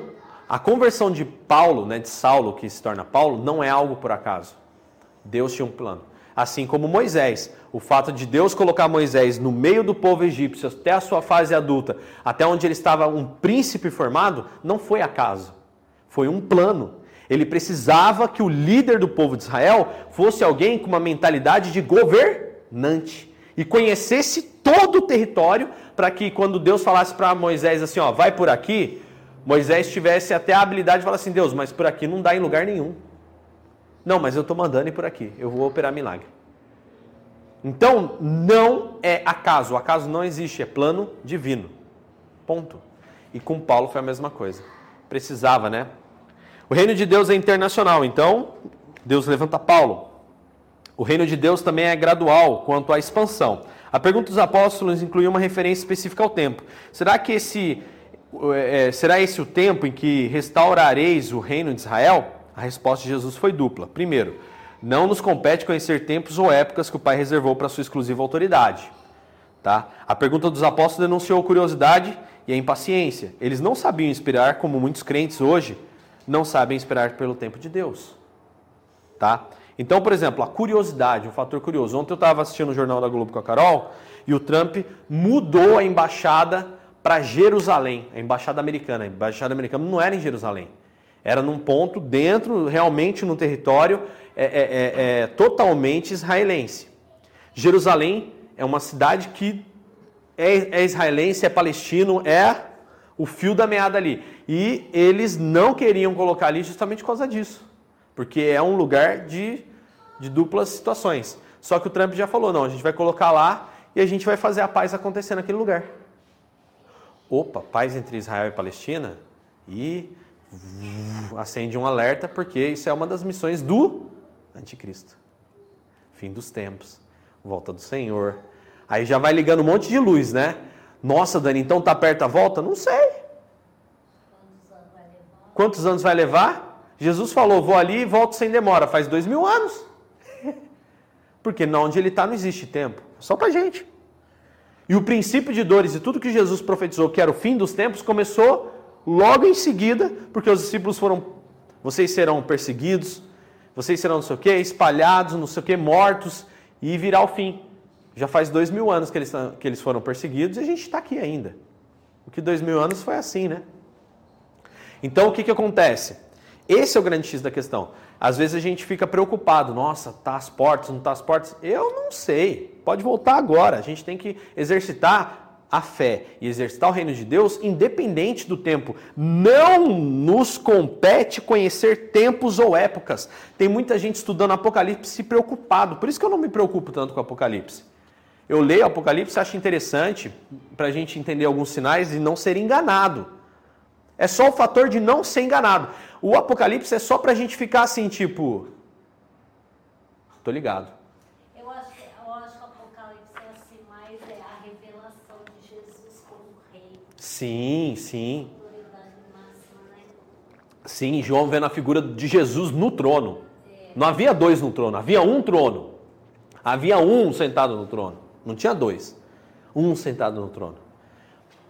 a conversão de Paulo, né, de Saulo que se torna Paulo, não é algo por acaso. Deus tinha um plano. Assim como Moisés, o fato de Deus colocar Moisés no meio do povo egípcio até a sua fase adulta, até onde ele estava um príncipe formado, não foi acaso. Foi um plano. Ele precisava que o líder do povo de Israel fosse alguém com uma mentalidade de governante e conhecesse todo o território para que quando Deus falasse para Moisés assim, ó, vai por aqui, Moisés tivesse até a habilidade de falar assim, Deus, mas por aqui não dá em lugar nenhum. Não, mas eu estou mandando ir por aqui, eu vou operar milagre. Então, não é acaso, o acaso não existe, é plano divino. Ponto. E com Paulo foi a mesma coisa. Precisava, né? O reino de Deus é internacional, então Deus levanta Paulo. O reino de Deus também é gradual quanto à expansão. A pergunta dos apóstolos inclui uma referência específica ao tempo. Será que esse é, será esse o tempo em que restaurareis o reino de Israel? A resposta de Jesus foi dupla. Primeiro, não nos compete conhecer tempos ou épocas que o Pai reservou para sua exclusiva autoridade. Tá? A pergunta dos apóstolos denunciou curiosidade e a impaciência. Eles não sabiam esperar, como muitos crentes hoje não sabem esperar pelo tempo de Deus. Tá? Então, por exemplo, a curiosidade, um fator curioso. Ontem eu estava assistindo o Jornal da Globo com a Carol e o Trump mudou a embaixada para Jerusalém, a embaixada americana. A embaixada americana não era em Jerusalém, era num ponto dentro, realmente no território é, é, é, é totalmente israelense. Jerusalém é uma cidade que é, é israelense, é palestino, é o fio da meada ali. E eles não queriam colocar ali justamente por causa disso. Porque é um lugar de, de duplas situações. Só que o Trump já falou: não, a gente vai colocar lá e a gente vai fazer a paz acontecer naquele lugar. Opa, paz entre Israel e Palestina? E acende um alerta, porque isso é uma das missões do anticristo. Fim dos tempos, volta do Senhor. Aí já vai ligando um monte de luz, né? Nossa, Dani, então tá perto a volta? Não sei. Quantos anos vai levar? Jesus falou: vou ali e volto sem demora. Faz dois mil anos. Porque não onde ele está não existe tempo. Só para gente. E o princípio de dores e tudo que Jesus profetizou que era o fim dos tempos começou logo em seguida, porque os discípulos foram: vocês serão perseguidos, vocês serão não sei o quê, espalhados, não sei o quê, mortos, e virá o fim. Já faz dois mil anos que eles, que eles foram perseguidos e a gente está aqui ainda. O que dois mil anos foi assim, né? Então o que, que acontece? Esse é o grande X da questão. Às vezes a gente fica preocupado, nossa, tá as portas, não tá as portas. Eu não sei. Pode voltar agora. A gente tem que exercitar a fé e exercitar o reino de Deus independente do tempo. Não nos compete conhecer tempos ou épocas. Tem muita gente estudando Apocalipse preocupado. Por isso que eu não me preocupo tanto com Apocalipse. Eu leio Apocalipse, acho interessante para a gente entender alguns sinais e não ser enganado. É só o fator de não ser enganado. O Apocalipse é só para a gente ficar assim, tipo. Tô ligado. Eu acho, eu acho que o Apocalipse é assim, mais é a revelação de Jesus como rei. Sim, sim. Sim, João vendo a figura de Jesus no trono. Não havia dois no trono, havia um trono. Havia um sentado no trono. Não tinha dois. Um sentado no trono.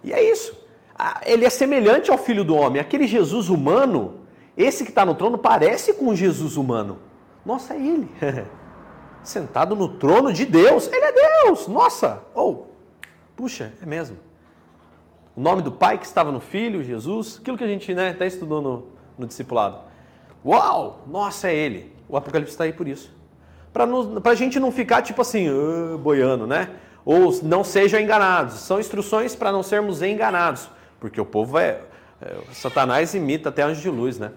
E é isso. Ah, ele é semelhante ao filho do homem. Aquele Jesus humano, esse que está no trono, parece com Jesus humano. Nossa, é ele. Sentado no trono de Deus. Ele é Deus. Nossa. Ou, oh, puxa, é mesmo. O nome do Pai que estava no Filho, Jesus. Aquilo que a gente né, até estudou no, no discipulado. Uau! Nossa, é ele. O Apocalipse está aí por isso para a gente não ficar tipo assim, uh, boiando, né? Ou não sejam enganados. São instruções para não sermos enganados, porque o povo é, é, Satanás imita até anjo de luz, né?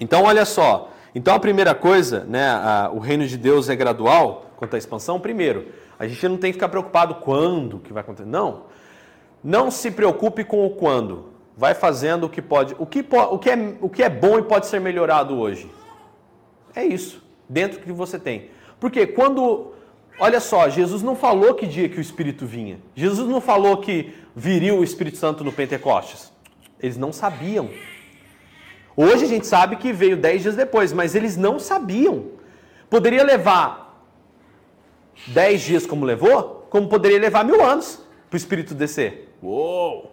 Então, olha só. Então, a primeira coisa, né, a, o reino de Deus é gradual quanto à expansão. Primeiro, a gente não tem que ficar preocupado quando que vai acontecer. Não. Não se preocupe com o quando. Vai fazendo o que pode. O que, o que, é, o que é bom e pode ser melhorado hoje. É isso dentro que você tem. Porque quando, olha só, Jesus não falou que dia que o Espírito vinha. Jesus não falou que viria o Espírito Santo no Pentecostes. Eles não sabiam. Hoje a gente sabe que veio dez dias depois, mas eles não sabiam. Poderia levar dez dias como levou, como poderia levar mil anos para o Espírito descer. Uou!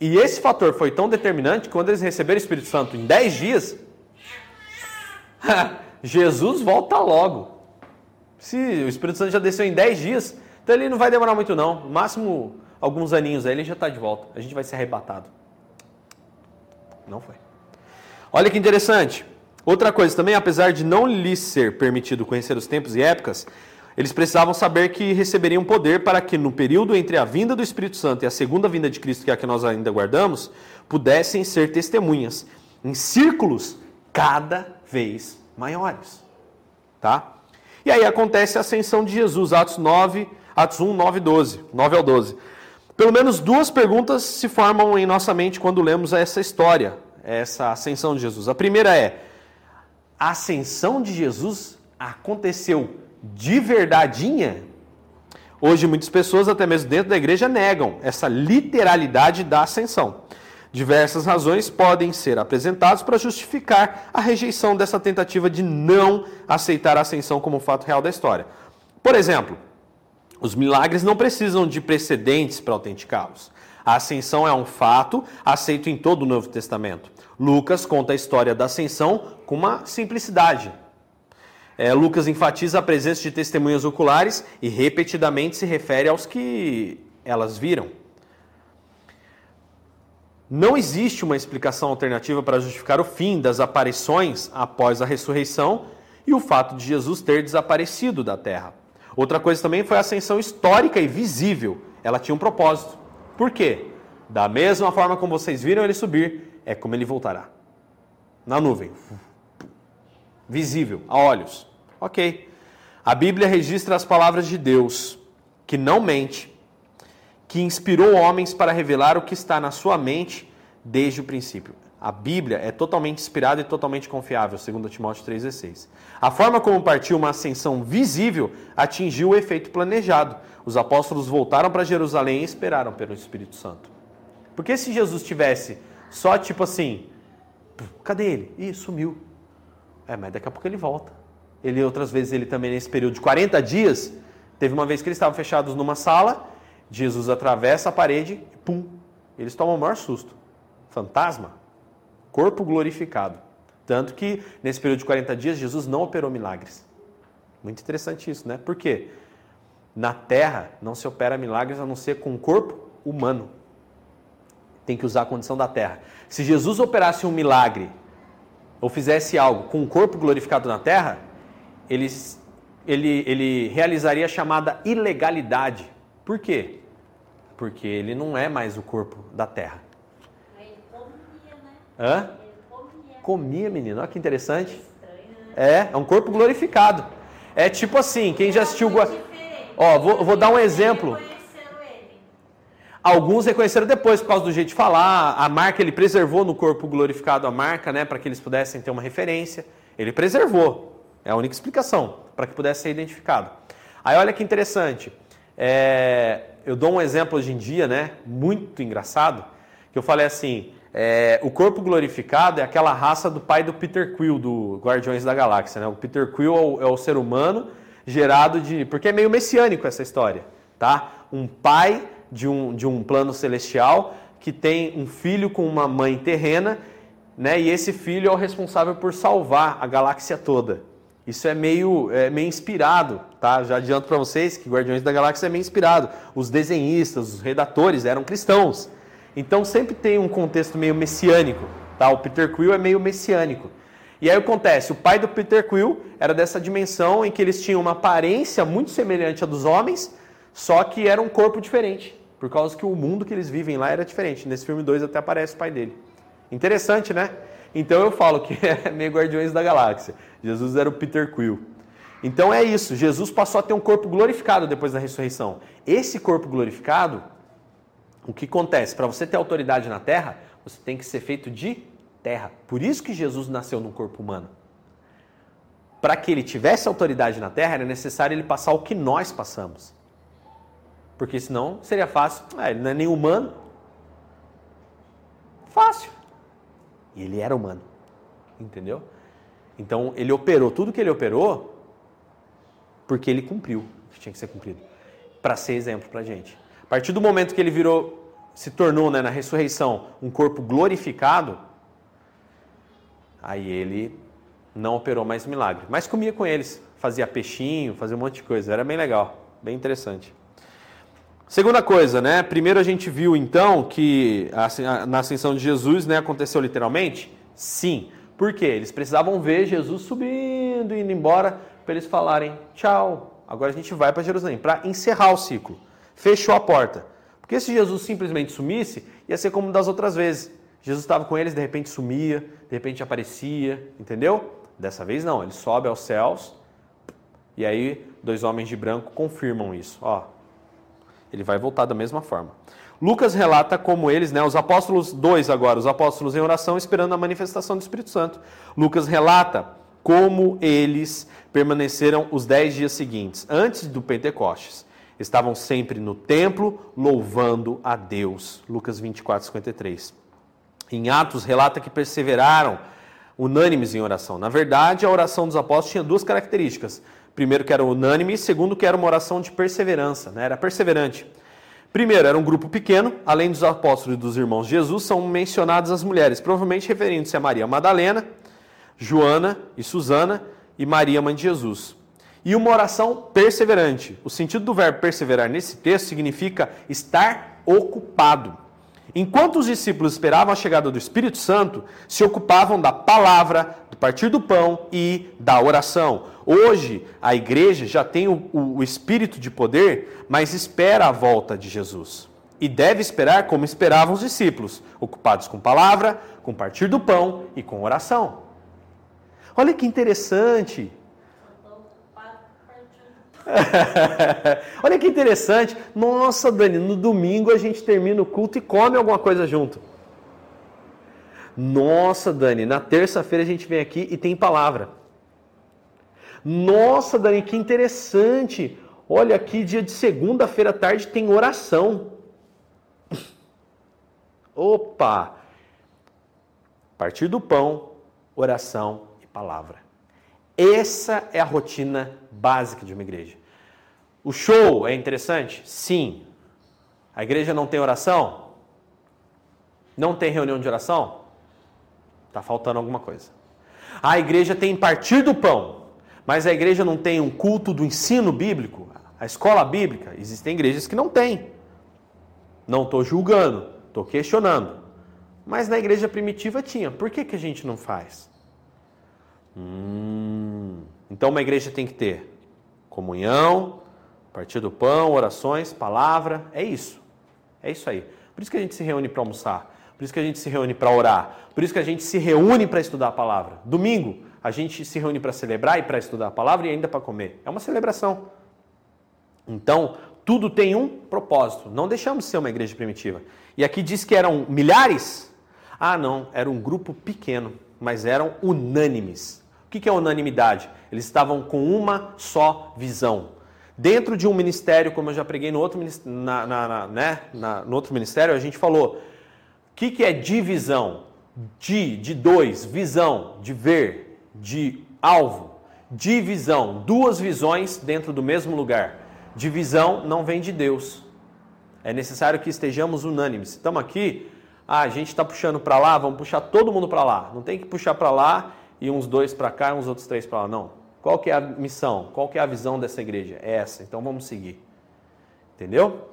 E esse fator foi tão determinante que quando eles receberam o Espírito Santo em dez dias, Jesus volta logo. Se o Espírito Santo já desceu em 10 dias, então ele não vai demorar muito não. No máximo alguns aninhos aí ele já está de volta. A gente vai ser arrebatado. Não foi. Olha que interessante. Outra coisa também, apesar de não lhes ser permitido conhecer os tempos e épocas, eles precisavam saber que receberiam poder para que no período entre a vinda do Espírito Santo e a segunda vinda de Cristo, que é a que nós ainda guardamos, pudessem ser testemunhas em círculos cada vez maiores. Tá? E aí acontece a ascensão de Jesus, Atos 9, Atos 1, 9 12, 9 ao 12. Pelo menos duas perguntas se formam em nossa mente quando lemos essa história, essa ascensão de Jesus. A primeira é: a ascensão de Jesus aconteceu de verdadeinha? Hoje muitas pessoas, até mesmo dentro da igreja, negam essa literalidade da ascensão. Diversas razões podem ser apresentadas para justificar a rejeição dessa tentativa de não aceitar a ascensão como fato real da história. Por exemplo, os milagres não precisam de precedentes para autenticá-los. A ascensão é um fato aceito em todo o Novo Testamento. Lucas conta a história da ascensão com uma simplicidade. É, Lucas enfatiza a presença de testemunhas oculares e repetidamente se refere aos que elas viram. Não existe uma explicação alternativa para justificar o fim das aparições após a ressurreição e o fato de Jesus ter desaparecido da terra. Outra coisa também foi a ascensão histórica e visível. Ela tinha um propósito. Por quê? Da mesma forma como vocês viram ele subir, é como ele voltará. Na nuvem. Visível, a olhos. Ok. A Bíblia registra as palavras de Deus, que não mente, que inspirou homens para revelar o que está na sua mente desde o princípio. A Bíblia é totalmente inspirada e totalmente confiável, segundo Timóteo 3,16. A forma como partiu uma ascensão visível atingiu o efeito planejado. Os apóstolos voltaram para Jerusalém e esperaram pelo Espírito Santo. Porque se Jesus tivesse só tipo assim, cadê ele? Ih, sumiu. É, mas daqui a pouco ele volta. Ele outras vezes ele também nesse período de 40 dias, teve uma vez que eles estavam fechados numa sala Jesus atravessa a parede e pum, eles tomam o maior susto. Fantasma, corpo glorificado. Tanto que nesse período de 40 dias Jesus não operou milagres. Muito interessante isso, né? Por quê? Na terra não se opera milagres a não ser com o corpo humano. Tem que usar a condição da terra. Se Jesus operasse um milagre ou fizesse algo com o corpo glorificado na terra, ele, ele, ele realizaria a chamada ilegalidade. Por quê? Porque ele não é mais o corpo da terra. Ele comia, né? Hã? Ele comia. Comia, menino. Olha que interessante. É, é um corpo glorificado. É tipo assim, quem já assistiu. Ó, vou, vou dar um exemplo. Alguns reconheceram depois por causa do jeito de falar. A marca ele preservou no corpo glorificado a marca, né, para que eles pudessem ter uma referência. Ele preservou. É a única explicação para que pudesse ser identificado. Aí olha que interessante. É, eu dou um exemplo hoje em dia, né, muito engraçado, que eu falei assim: é, o corpo glorificado é aquela raça do pai do Peter Quill do Guardiões da Galáxia, né? O Peter Quill é o, é o ser humano gerado de, porque é meio messiânico essa história, tá? Um pai de um, de um plano celestial que tem um filho com uma mãe terrena, né? E esse filho é o responsável por salvar a galáxia toda. Isso é meio, é meio inspirado, tá? Já adianto para vocês que Guardiões da Galáxia é meio inspirado. Os desenhistas, os redatores eram cristãos. Então sempre tem um contexto meio messiânico, tá? O Peter Quill é meio messiânico. E aí acontece, o pai do Peter Quill era dessa dimensão em que eles tinham uma aparência muito semelhante à dos homens, só que era um corpo diferente, por causa que o mundo que eles vivem lá era diferente. Nesse filme 2 até aparece o pai dele. Interessante, né? Então eu falo que é meio Guardiões da Galáxia. Jesus era o Peter Quill. Então é isso, Jesus passou a ter um corpo glorificado depois da ressurreição. Esse corpo glorificado, o que acontece? Para você ter autoridade na terra, você tem que ser feito de terra. Por isso que Jesus nasceu num corpo humano. Para que ele tivesse autoridade na terra, era necessário ele passar o que nós passamos. Porque senão seria fácil. Ah, ele não é nem humano. Fácil. E ele era humano. Entendeu? Então ele operou tudo que ele operou porque ele cumpriu o que tinha que ser cumprido. Para ser exemplo para gente. A partir do momento que ele virou, se tornou né, na ressurreição um corpo glorificado, aí ele não operou mais milagre. Mas comia com eles, fazia peixinho, fazia um monte de coisa. Era bem legal, bem interessante. Segunda coisa, né? Primeiro a gente viu então que a- na ascensão de Jesus, né, aconteceu literalmente? Sim. Por quê? Eles precisavam ver Jesus subindo e indo embora para eles falarem tchau. Agora a gente vai para Jerusalém para encerrar o ciclo. Fechou a porta. Porque se Jesus simplesmente sumisse, ia ser como das outras vezes. Jesus estava com eles, de repente sumia, de repente aparecia, entendeu? Dessa vez não, ele sobe aos céus e aí dois homens de branco confirmam isso. Ó, ele vai voltar da mesma forma. Lucas relata como eles, né, os apóstolos, dois agora, os apóstolos em oração esperando a manifestação do Espírito Santo. Lucas relata como eles permaneceram os dez dias seguintes, antes do Pentecostes. Estavam sempre no templo, louvando a Deus. Lucas 24, 53. Em Atos relata que perseveraram unânimes em oração. Na verdade, a oração dos apóstolos tinha duas características. Primeiro, que era unânime, e segundo, que era uma oração de perseverança, né? era perseverante. Primeiro, era um grupo pequeno, além dos apóstolos e dos irmãos de Jesus, são mencionadas as mulheres, provavelmente referindo-se a Maria Madalena, Joana e Susana e Maria, mãe de Jesus. E uma oração perseverante. O sentido do verbo perseverar nesse texto significa estar ocupado. Enquanto os discípulos esperavam a chegada do Espírito Santo, se ocupavam da palavra, do partir do pão e da oração. Hoje, a igreja já tem o, o, espírito de poder, mas espera a volta de Jesus. E deve esperar como esperavam os discípulos, ocupados com palavra, com partir do pão e com oração. Olha que interessante. Olha que interessante. Nossa, Dani, no domingo a gente termina o culto e come alguma coisa junto. Nossa, Dani, na terça-feira a gente vem aqui e tem palavra. Nossa, Dani, que interessante. Olha aqui, dia de segunda-feira à tarde tem oração. Opa! Partir do pão, oração e palavra. Essa é a rotina básica de uma igreja. O show é interessante? Sim. A igreja não tem oração? Não tem reunião de oração? Está faltando alguma coisa. A igreja tem partir do pão, mas a igreja não tem um culto do ensino bíblico, a escola bíblica. Existem igrejas que não têm. Não estou julgando, estou questionando. Mas na igreja primitiva tinha. Por que, que a gente não faz? Hum, então uma igreja tem que ter comunhão, partir do pão, orações, palavra. É isso. É isso aí. Por isso que a gente se reúne para almoçar. Por isso que a gente se reúne para orar. Por isso que a gente se reúne para estudar a palavra. Domingo, a gente se reúne para celebrar e para estudar a palavra e ainda para comer. É uma celebração. Então, tudo tem um propósito. Não deixamos de ser uma igreja primitiva. E aqui diz que eram milhares. Ah, não, era um grupo pequeno, mas eram unânimes. O que é unanimidade? Eles estavam com uma só visão. Dentro de um ministério, como eu já preguei no outro, na, na, na, né, no outro ministério, a gente falou: o que, que é divisão? De, de dois, visão, de ver, de alvo, divisão, duas visões dentro do mesmo lugar. Divisão não vem de Deus. É necessário que estejamos unânimes. Estamos aqui, ah, a gente está puxando para lá, vamos puxar todo mundo para lá. Não tem que puxar para lá e uns dois para cá e uns outros três para lá. Não. Qual que é a missão? Qual que é a visão dessa igreja? É essa. Então vamos seguir. Entendeu?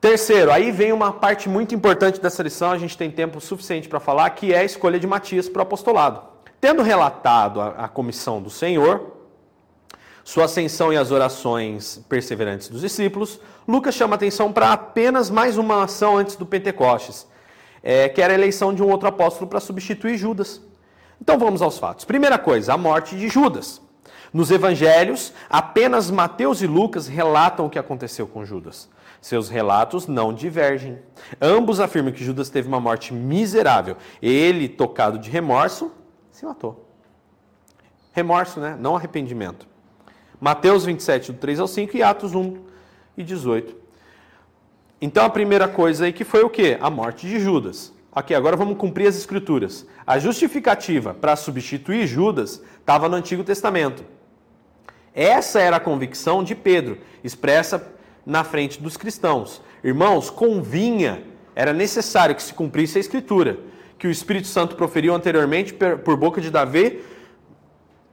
Terceiro, aí vem uma parte muito importante dessa lição, a gente tem tempo suficiente para falar, que é a escolha de Matias para o apostolado. Tendo relatado a, a comissão do Senhor, sua ascensão e as orações perseverantes dos discípulos, Lucas chama atenção para apenas mais uma ação antes do Pentecostes, é, que era a eleição de um outro apóstolo para substituir Judas. Então vamos aos fatos. Primeira coisa, a morte de Judas. Nos evangelhos, apenas Mateus e Lucas relatam o que aconteceu com Judas. Seus relatos não divergem. Ambos afirmam que Judas teve uma morte miserável. Ele, tocado de remorso, se matou. Remorso, né? Não arrependimento. Mateus 27, do 3 ao 5 e Atos 1 e 18. Então a primeira coisa aí que foi o quê? A morte de Judas. Ok, agora vamos cumprir as escrituras. A justificativa para substituir Judas estava no Antigo Testamento. Essa era a convicção de Pedro, expressa na frente dos cristãos. Irmãos, convinha, era necessário que se cumprisse a escritura, que o Espírito Santo proferiu anteriormente por boca de Davi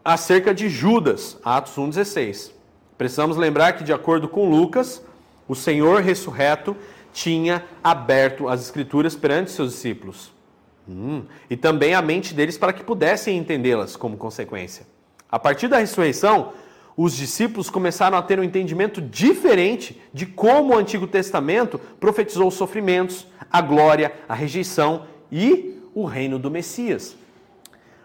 acerca de Judas, Atos 1,16. Precisamos lembrar que, de acordo com Lucas, o Senhor ressurreto tinha aberto as Escrituras perante seus discípulos. Hum, e também a mente deles para que pudessem entendê-las como consequência. A partir da ressurreição, os discípulos começaram a ter um entendimento diferente de como o Antigo Testamento profetizou os sofrimentos, a glória, a rejeição e o reino do Messias.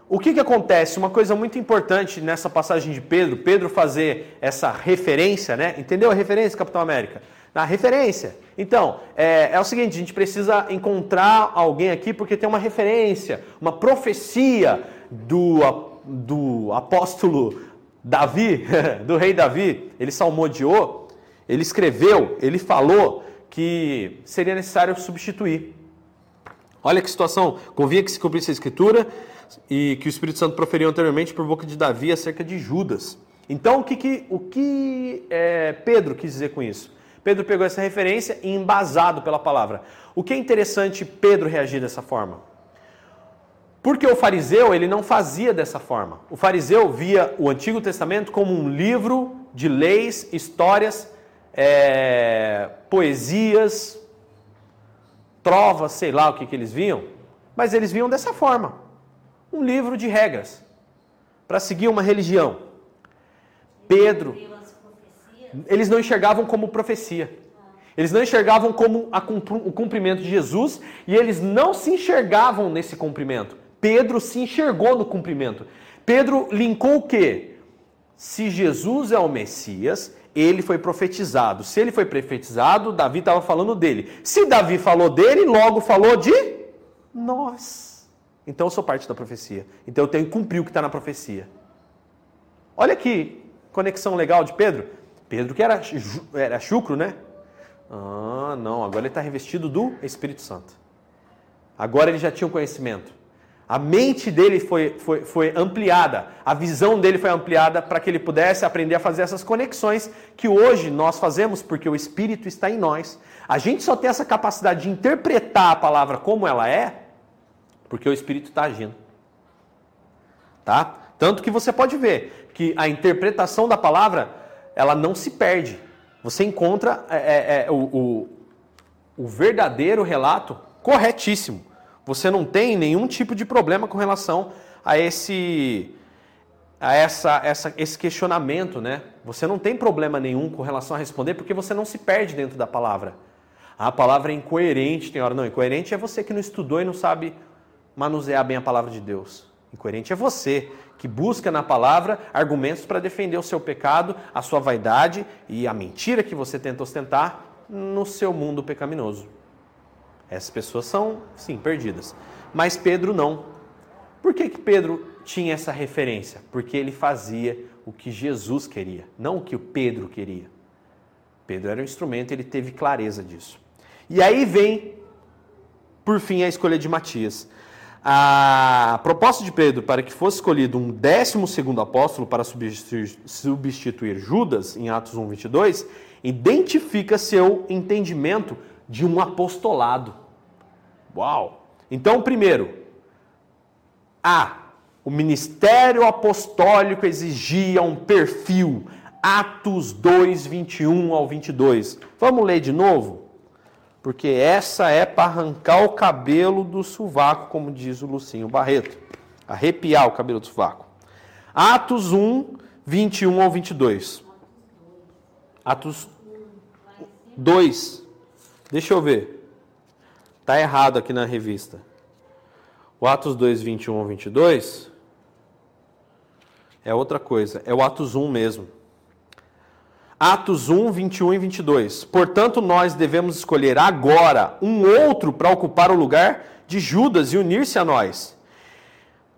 O que, que acontece? Uma coisa muito importante nessa passagem de Pedro, Pedro fazer essa referência, né? Entendeu a referência, Capitão América? Na referência. Então, é, é, o seguinte: a gente precisa encontrar alguém aqui porque tem uma referência, uma profecia do, do apóstolo Davi, do rei Davi. Ele salmodiou, ele escreveu, ele falou que seria necessário substituir. Olha que situação, convinha que se cumprisse a escritura e que o Espírito Santo proferiu anteriormente por boca de Davi acerca de Judas. Então, o que, que, o que é, Pedro quis dizer com isso? Pedro pegou essa referência e embasado pela palavra. O que é interessante Pedro reagir dessa forma? Porque o fariseu ele não fazia dessa forma. O fariseu via o Antigo Testamento como um livro de leis, histórias, é, poesias, trovas, sei lá o que, que eles viam, mas eles viam dessa forma um livro de regras para seguir uma religião. Pedro, eles não enxergavam como profecia. Eles não enxergavam como o cumprimento de Jesus e eles não se enxergavam nesse cumprimento. Pedro se enxergou no cumprimento. Pedro linkou o quê? Se Jesus é o Messias, ele foi profetizado. Se ele foi profetizado, Davi estava falando dele. Se Davi falou dele, logo falou de nós. Então eu sou parte da profecia. Então eu tenho que cumprir o que está na profecia. Olha que conexão legal de Pedro. Pedro que era, era chucro, né? Ah, não, agora ele está revestido do Espírito Santo. Agora ele já tinha o conhecimento. A mente dele foi, foi, foi ampliada, a visão dele foi ampliada para que ele pudesse aprender a fazer essas conexões que hoje nós fazemos porque o Espírito está em nós. A gente só tem essa capacidade de interpretar a palavra como ela é porque o Espírito está agindo. tá? Tanto que você pode ver que a interpretação da palavra ela não se perde. Você encontra é, é, é, o, o, o verdadeiro relato corretíssimo. Você não tem nenhum tipo de problema com relação a esse a essa, essa, esse questionamento, né? Você não tem problema nenhum com relação a responder porque você não se perde dentro da palavra. A palavra é incoerente, tem hora não. Incoerente é você que não estudou e não sabe manusear bem a palavra de Deus. Incoerente é você que busca na palavra argumentos para defender o seu pecado, a sua vaidade e a mentira que você tenta ostentar no seu mundo pecaminoso. Essas pessoas são, sim, perdidas. Mas Pedro não. Por que, que Pedro tinha essa referência? Porque ele fazia o que Jesus queria, não o que o Pedro queria. Pedro era um instrumento, ele teve clareza disso. E aí vem, por fim, a escolha de Matias. A proposta de Pedro para que fosse escolhido um décimo segundo apóstolo para substituir, Judas, em Atos 1, 22, identifica seu entendimento de um apostolado. Uau! Então, primeiro, A. O ministério apostólico exigia um perfil. Atos 2, 21 ao 22. Vamos ler de novo? Porque essa é para arrancar o cabelo do sovaco, como diz o Lucinho Barreto. Arrepiar o cabelo do sovaco. Atos 1, 21 ao 22. Atos 2. Deixa eu ver. Tá errado aqui na revista. O Atos 2, 21 ao 22 é outra coisa. É o Atos 1 mesmo. Atos 1, 21 e 22. Portanto, nós devemos escolher agora um outro para ocupar o lugar de Judas e unir-se a nós.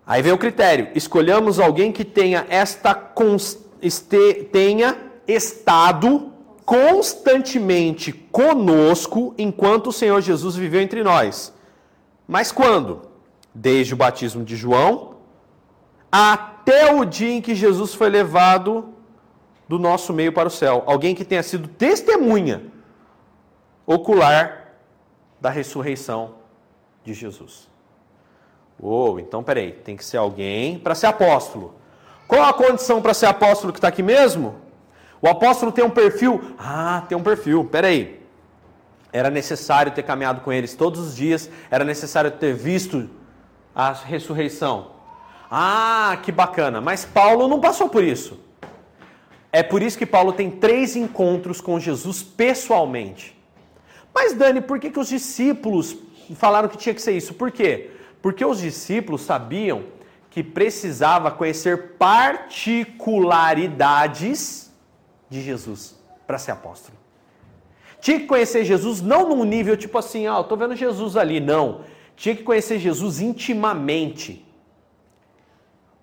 Aí vem o critério: escolhamos alguém que tenha esta este, tenha estado constantemente conosco enquanto o Senhor Jesus viveu entre nós. Mas quando? Desde o batismo de João até o dia em que Jesus foi levado do nosso meio para o céu. Alguém que tenha sido testemunha ocular da ressurreição de Jesus. Oh, então peraí, tem que ser alguém para ser apóstolo. Qual a condição para ser apóstolo que está aqui mesmo? O apóstolo tem um perfil? Ah, tem um perfil, peraí. Era necessário ter caminhado com eles todos os dias, era necessário ter visto a ressurreição. Ah, que bacana, mas Paulo não passou por isso. É por isso que Paulo tem três encontros com Jesus pessoalmente. Mas, Dani, por que, que os discípulos falaram que tinha que ser isso? Por quê? Porque os discípulos sabiam que precisava conhecer particularidades de Jesus para ser apóstolo. Tinha que conhecer Jesus não num nível tipo assim, ah, eu estou vendo Jesus ali. Não. Tinha que conhecer Jesus intimamente.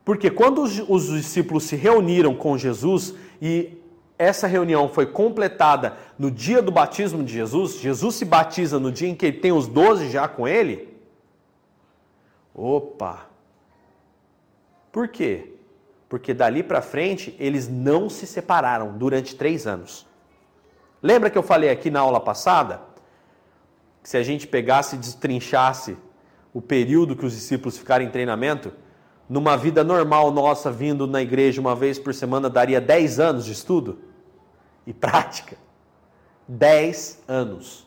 Porque quando os, os discípulos se reuniram com Jesus, e essa reunião foi completada no dia do batismo de Jesus, Jesus se batiza no dia em que ele tem os doze já com ele. Opa! Por quê? Porque dali para frente eles não se separaram durante três anos. Lembra que eu falei aqui na aula passada? Que se a gente pegasse e destrinchasse o período que os discípulos ficaram em treinamento, numa vida normal nossa, vindo na igreja uma vez por semana, daria 10 anos de estudo e prática. 10 anos.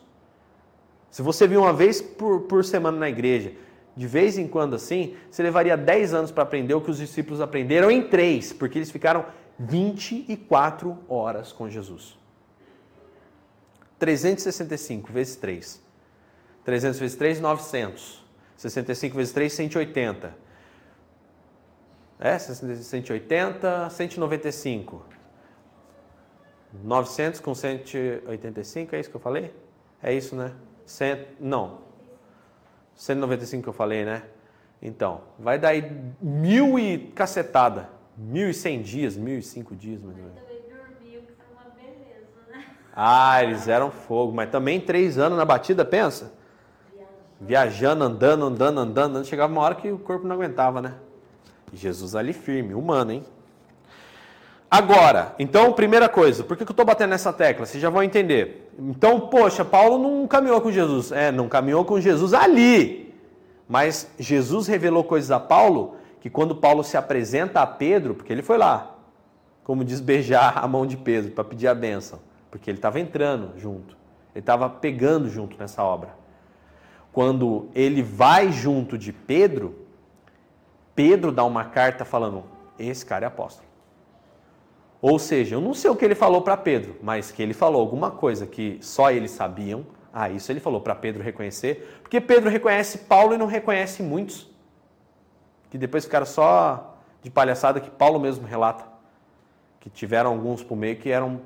Se você vir uma vez por, por semana na igreja, de vez em quando assim, você levaria 10 anos para aprender o que os discípulos aprenderam em 3, porque eles ficaram 24 horas com Jesus. 365 vezes 3. 300 vezes 3, 900. 65 vezes 3, 180. É, 180, 195. 900 com 185, é isso que eu falei? É isso, né? Cent... Não. 195 que eu falei, né? Então, vai dar aí mil e cacetada. Mil e cem dias, mil e cinco dias, mais ou menos. Né? Ah, eles eram fogo, mas também três anos na batida, pensa? Viajando, andando, andando, andando, chegava uma hora que o corpo não aguentava, né? Jesus ali firme, humano, hein? Agora, então, primeira coisa, por que eu estou batendo nessa tecla? Vocês já vão entender. Então, poxa, Paulo não caminhou com Jesus. É, não caminhou com Jesus ali. Mas Jesus revelou coisas a Paulo que quando Paulo se apresenta a Pedro, porque ele foi lá, como diz, beijar a mão de Pedro para pedir a bênção, porque ele estava entrando junto, ele estava pegando junto nessa obra. Quando ele vai junto de Pedro, Pedro dá uma carta falando: esse cara é apóstolo. Ou seja, eu não sei o que ele falou para Pedro, mas que ele falou alguma coisa que só eles sabiam. Ah, isso ele falou para Pedro reconhecer, porque Pedro reconhece Paulo e não reconhece muitos que depois ficaram só de palhaçada que Paulo mesmo relata, que tiveram alguns por meio que eram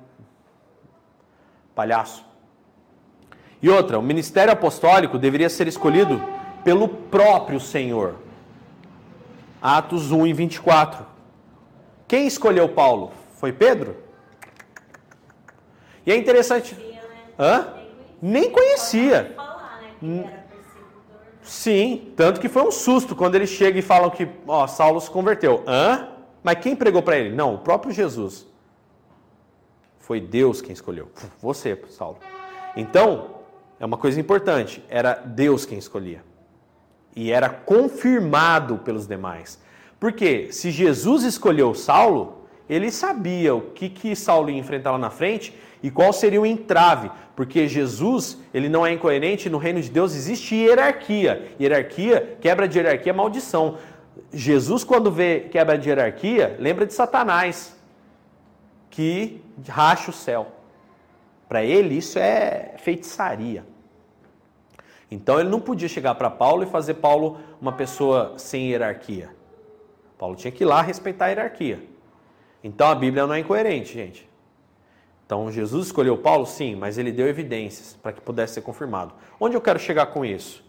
palhaço. E outra, o ministério apostólico deveria ser escolhido pelo próprio Senhor. Atos 1 e 24. Quem escolheu Paulo? Foi Pedro? E é interessante. Hã? Nem conhecia. Sim, tanto que foi um susto quando ele chega e falam que ó, Saulo se converteu. Hã? Mas quem pregou para ele? Não, o próprio Jesus. Foi Deus quem escolheu. Você, Saulo. Então, é uma coisa importante. Era Deus quem escolhia. E era confirmado pelos demais. Porque se Jesus escolheu Saulo, ele sabia o que, que Saulo ia enfrentar lá na frente e qual seria o entrave, porque Jesus, ele não é incoerente, no reino de Deus existe hierarquia. Hierarquia, quebra de hierarquia é maldição. Jesus, quando vê quebra de hierarquia, lembra de Satanás, que racha o céu. Para ele, isso é feitiçaria. Então, ele não podia chegar para Paulo e fazer Paulo uma pessoa sem hierarquia. Paulo tinha que ir lá respeitar a hierarquia. Então, a Bíblia não é incoerente, gente. Então, Jesus escolheu Paulo? Sim, mas ele deu evidências para que pudesse ser confirmado. Onde eu quero chegar com isso?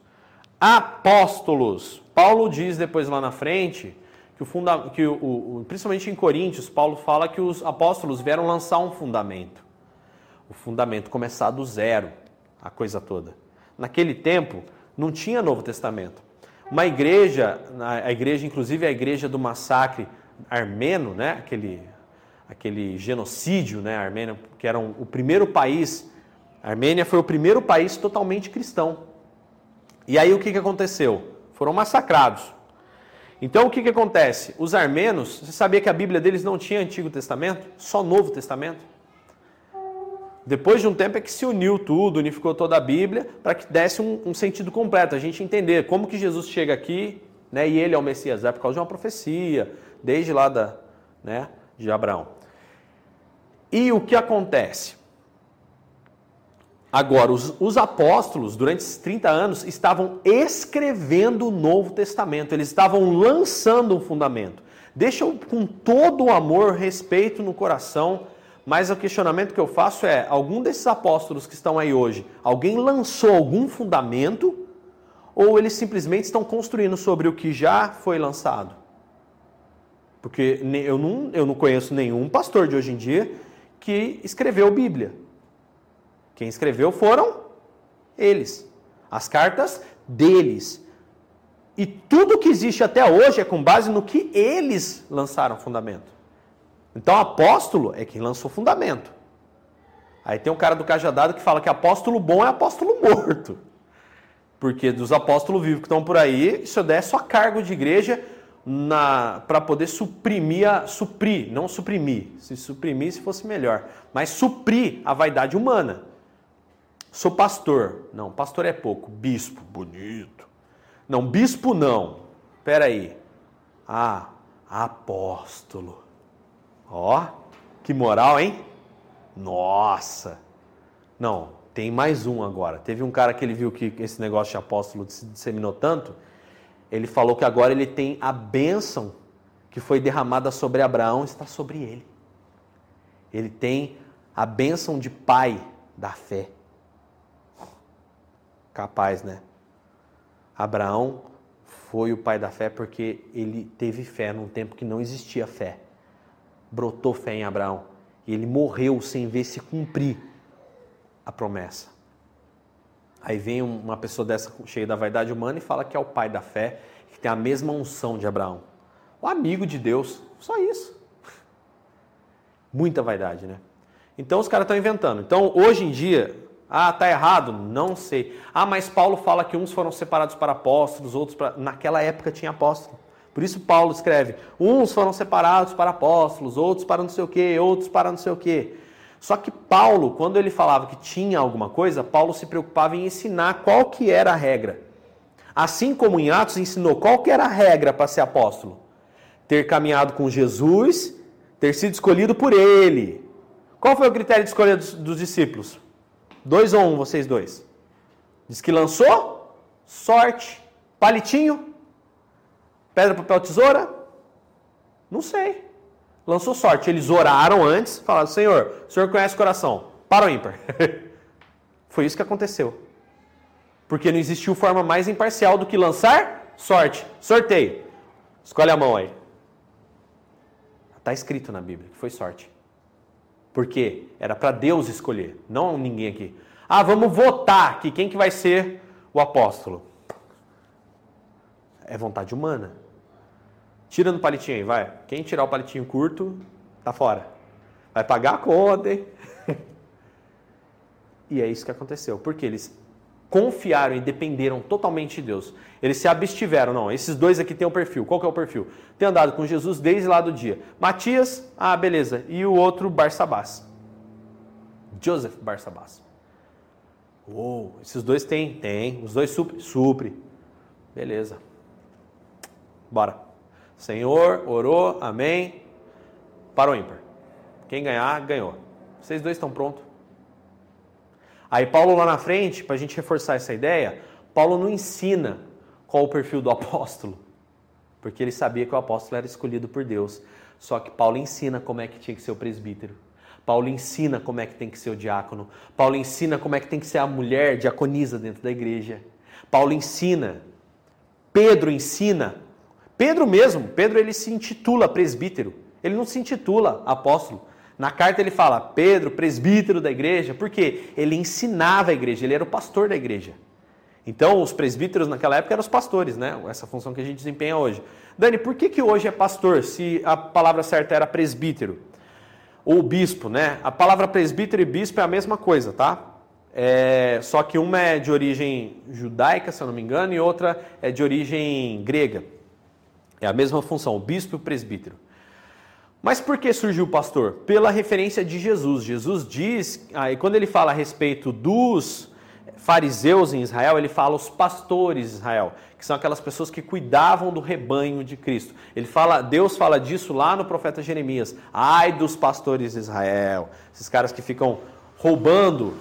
Apóstolos. Paulo diz depois lá na frente que, o funda que o, o, principalmente em Coríntios, Paulo fala que os apóstolos vieram lançar um fundamento. O fundamento começar do zero, a coisa toda. Naquele tempo, não tinha Novo Testamento. Uma igreja, a igreja, inclusive a igreja do massacre armeno, né? aquele aquele genocídio, né, Armênia, que era um, o primeiro país, a Armênia foi o primeiro país totalmente cristão. E aí o que, que aconteceu? Foram massacrados. Então o que, que acontece? Os armenos, você sabia que a Bíblia deles não tinha Antigo Testamento? Só Novo Testamento? Depois de um tempo é que se uniu tudo, unificou toda a Bíblia, para que desse um, um, sentido completo, a gente entender como que Jesus chega aqui, né, e ele é o Messias, é por causa de uma profecia, desde lá da, né, de Abraão. E o que acontece? Agora, os, os, apóstolos, durante esses 30 anos, estavam escrevendo o Novo Testamento, eles estavam lançando um fundamento. Deixa eu, com todo o amor, respeito no coração, mas o questionamento que eu faço é: algum desses apóstolos que estão aí hoje, alguém lançou algum fundamento? Ou eles simplesmente estão construindo sobre o que já foi lançado? Porque eu não, eu não conheço nenhum pastor de hoje em dia que escreveu Bíblia. Quem escreveu foram eles. As cartas deles. E tudo que existe até hoje é com base no que eles lançaram fundamento. Então, apóstolo é quem lançou fundamento. Aí tem um cara do cajadado que fala que apóstolo bom é apóstolo morto. Porque dos apóstolos vivos que estão por aí, isso é só cargo de igreja para poder suprimir, a, suprir, não suprimir, se suprimir se fosse melhor, mas suprir a vaidade humana. Sou pastor. Não, pastor é pouco. Bispo, bonito. Não, bispo não. Espera aí. Ah, apóstolo. Ó, que moral, hein? Nossa. Não, tem mais um agora. Teve um cara que ele viu que esse negócio de apóstolo se disseminou tanto, ele falou que agora ele tem a bênção que foi derramada sobre Abraão, está sobre ele. Ele tem a bênção de pai da fé. Capaz, né? Abraão foi o pai da fé porque ele teve fé num tempo que não existia fé. Brotou fé em Abraão. E ele morreu sem ver se cumprir a promessa. Aí vem uma pessoa dessa cheia da vaidade humana e fala que é o pai da fé, que tem a mesma unção de Abraão. O amigo de Deus, só isso. Muita vaidade, né? Então os caras estão inventando. Então hoje em dia, ah, tá errado? Não sei. Ah, mas Paulo fala que uns foram separados para apóstolos, outros para. Naquela época tinha apóstolo. Por isso Paulo escreve: uns foram separados para apóstolos, outros para não sei o quê, outros para não sei o quê. Só que Paulo, quando ele falava que tinha alguma coisa, Paulo se preocupava em ensinar qual que era a regra. Assim como em Atos ensinou qual que era a regra para ser apóstolo. Ter caminhado com Jesus, ter sido escolhido por ele. Qual foi o critério de escolha dos, dos discípulos? Dois ou um, vocês dois? Diz que lançou, sorte, palitinho, pedra, papel, tesoura? Não sei lançou sorte. Eles oraram antes, falaram: Senhor, o Senhor conhece o coração. Para o ímpar. Foi isso que aconteceu. Porque não existiu forma mais imparcial do que lançar sorte. Sorteio. Escolhe a mão aí. Está escrito na Bíblia que foi sorte. Porque era para Deus escolher, não ninguém aqui. Ah, vamos votar aqui quem que vai ser o apóstolo. É vontade humana. Tira no palitinho aí, vai. Quem tirar o palitinho curto, tá fora. Vai pagar a conta, hein? e é isso que aconteceu. Porque eles confiaram e dependeram totalmente de Deus. Eles se abstiveram. Não, esses dois aqui têm um perfil. Qual que é o perfil? Tem andado com Jesus desde lá do dia. Matias, ah, beleza. E o outro, Barsabás. Joseph Barsabás. Uou, esses dois têm? Tem. Os dois supre? Supre. Beleza. Bora. Senhor, orou, amém. Para o ímpar. Quem ganhar, ganhou. Vocês dois estão prontos? Aí Paulo lá na frente, para a gente reforçar essa ideia, Paulo não ensina qual o perfil do apóstolo, porque ele sabia que o apóstolo era escolhido por Deus. Só que Paulo ensina como é que tinha que ser o presbítero. Paulo ensina como é que tem que ser o diácono. Paulo ensina como é que tem que ser a mulher diaconisa dentro da igreja. Paulo ensina. Pedro ensina Pedro mesmo, Pedro ele se intitula presbítero, ele não se intitula apóstolo. Na carta ele fala Pedro, presbítero da igreja, porque ele ensinava a igreja, ele era o pastor da igreja. Então, os presbíteros naquela época eram os pastores, né? Essa função que a gente desempenha hoje. Dani, por que, que hoje é pastor, se a palavra certa era presbítero? Ou bispo, né? A palavra presbítero e bispo é a mesma coisa, tá? É, só que uma é de origem judaica, se eu não me engano, e outra é de origem grega. É a mesma função, o bispo e o presbítero. Mas por que surgiu o pastor? Pela referência de Jesus. Jesus diz, aí quando ele fala a respeito dos fariseus em Israel, ele fala os pastores de Israel, que são aquelas pessoas que cuidavam do rebanho de Cristo. Ele fala, Deus fala disso lá no profeta Jeremias. Ai dos pastores de Israel, esses caras que ficam roubando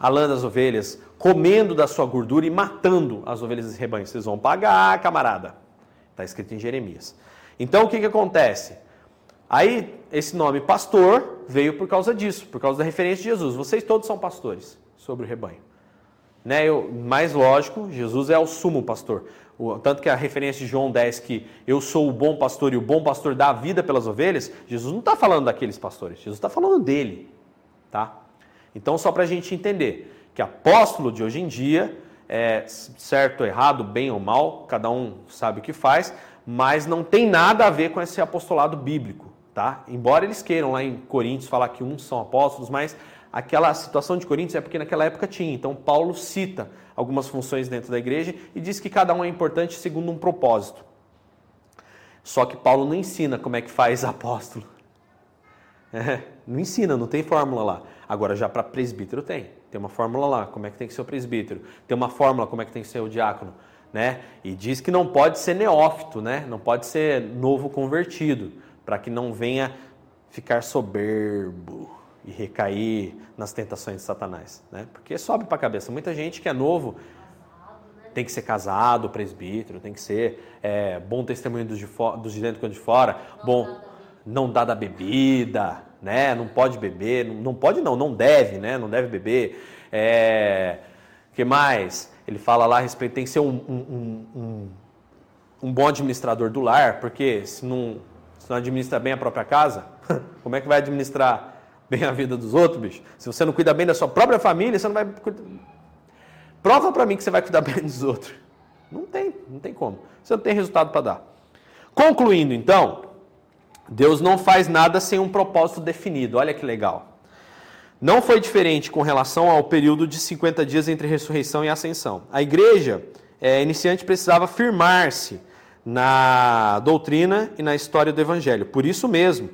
a lã das ovelhas, comendo da sua gordura e matando as ovelhas desse rebanho. Vocês vão pagar, camarada. Está escrito em Jeremias. Então o que, que acontece? Aí esse nome pastor veio por causa disso, por causa da referência de Jesus. Vocês todos são pastores sobre o rebanho. Né? Eu, mais lógico, Jesus é o sumo pastor. O, tanto que a referência de João 10 que eu sou o bom pastor e o bom pastor dá a vida pelas ovelhas, Jesus não está falando daqueles pastores, Jesus está falando dele. Tá? Então, só para a gente entender que apóstolo de hoje em dia é, certo, errado, bem ou mal, cada um sabe o que faz, mas não tem nada a ver com esse apostolado bíblico, tá? Embora eles queiram lá em Coríntios falar que uns são apóstolos, mas aquela situação de Coríntios é porque naquela época tinha. Então Paulo cita algumas funções dentro da igreja e diz que cada um é importante segundo um propósito. Só que Paulo não ensina como é que faz apóstolo. É, não ensina, não tem fórmula lá. Agora já para presbítero tem. Tem uma fórmula lá, como é que tem que ser o presbítero. Tem uma fórmula, como é que tem que ser o diácono. Né? E diz que não pode ser neófito, né? não pode ser novo convertido, para que não venha ficar soberbo e recair nas tentações de Satanás. Né? Porque sobe para a cabeça. Muita gente que é novo tem que ser casado, presbítero, tem que ser é, bom testemunho dos de, dos de dentro e de fora, bom, não dá da bebida, né? Não pode beber, não pode não, não deve, né? Não deve beber. É... que mais? Ele fala lá a respeito, tem que ser um, um, um, um bom administrador do lar, porque se não, se não administra bem a própria casa, como é que vai administrar bem a vida dos outros, bicho? Se você não cuida bem da sua própria família, você não vai. Prova para mim que você vai cuidar bem dos outros. Não tem, não tem como. Você não tem resultado para dar. Concluindo, então, Deus não faz nada sem um propósito definido. Olha que legal. Não foi diferente com relação ao período de 50 dias entre ressurreição e ascensão. A igreja é, iniciante precisava firmar-se na doutrina e na história do Evangelho. Por isso mesmo,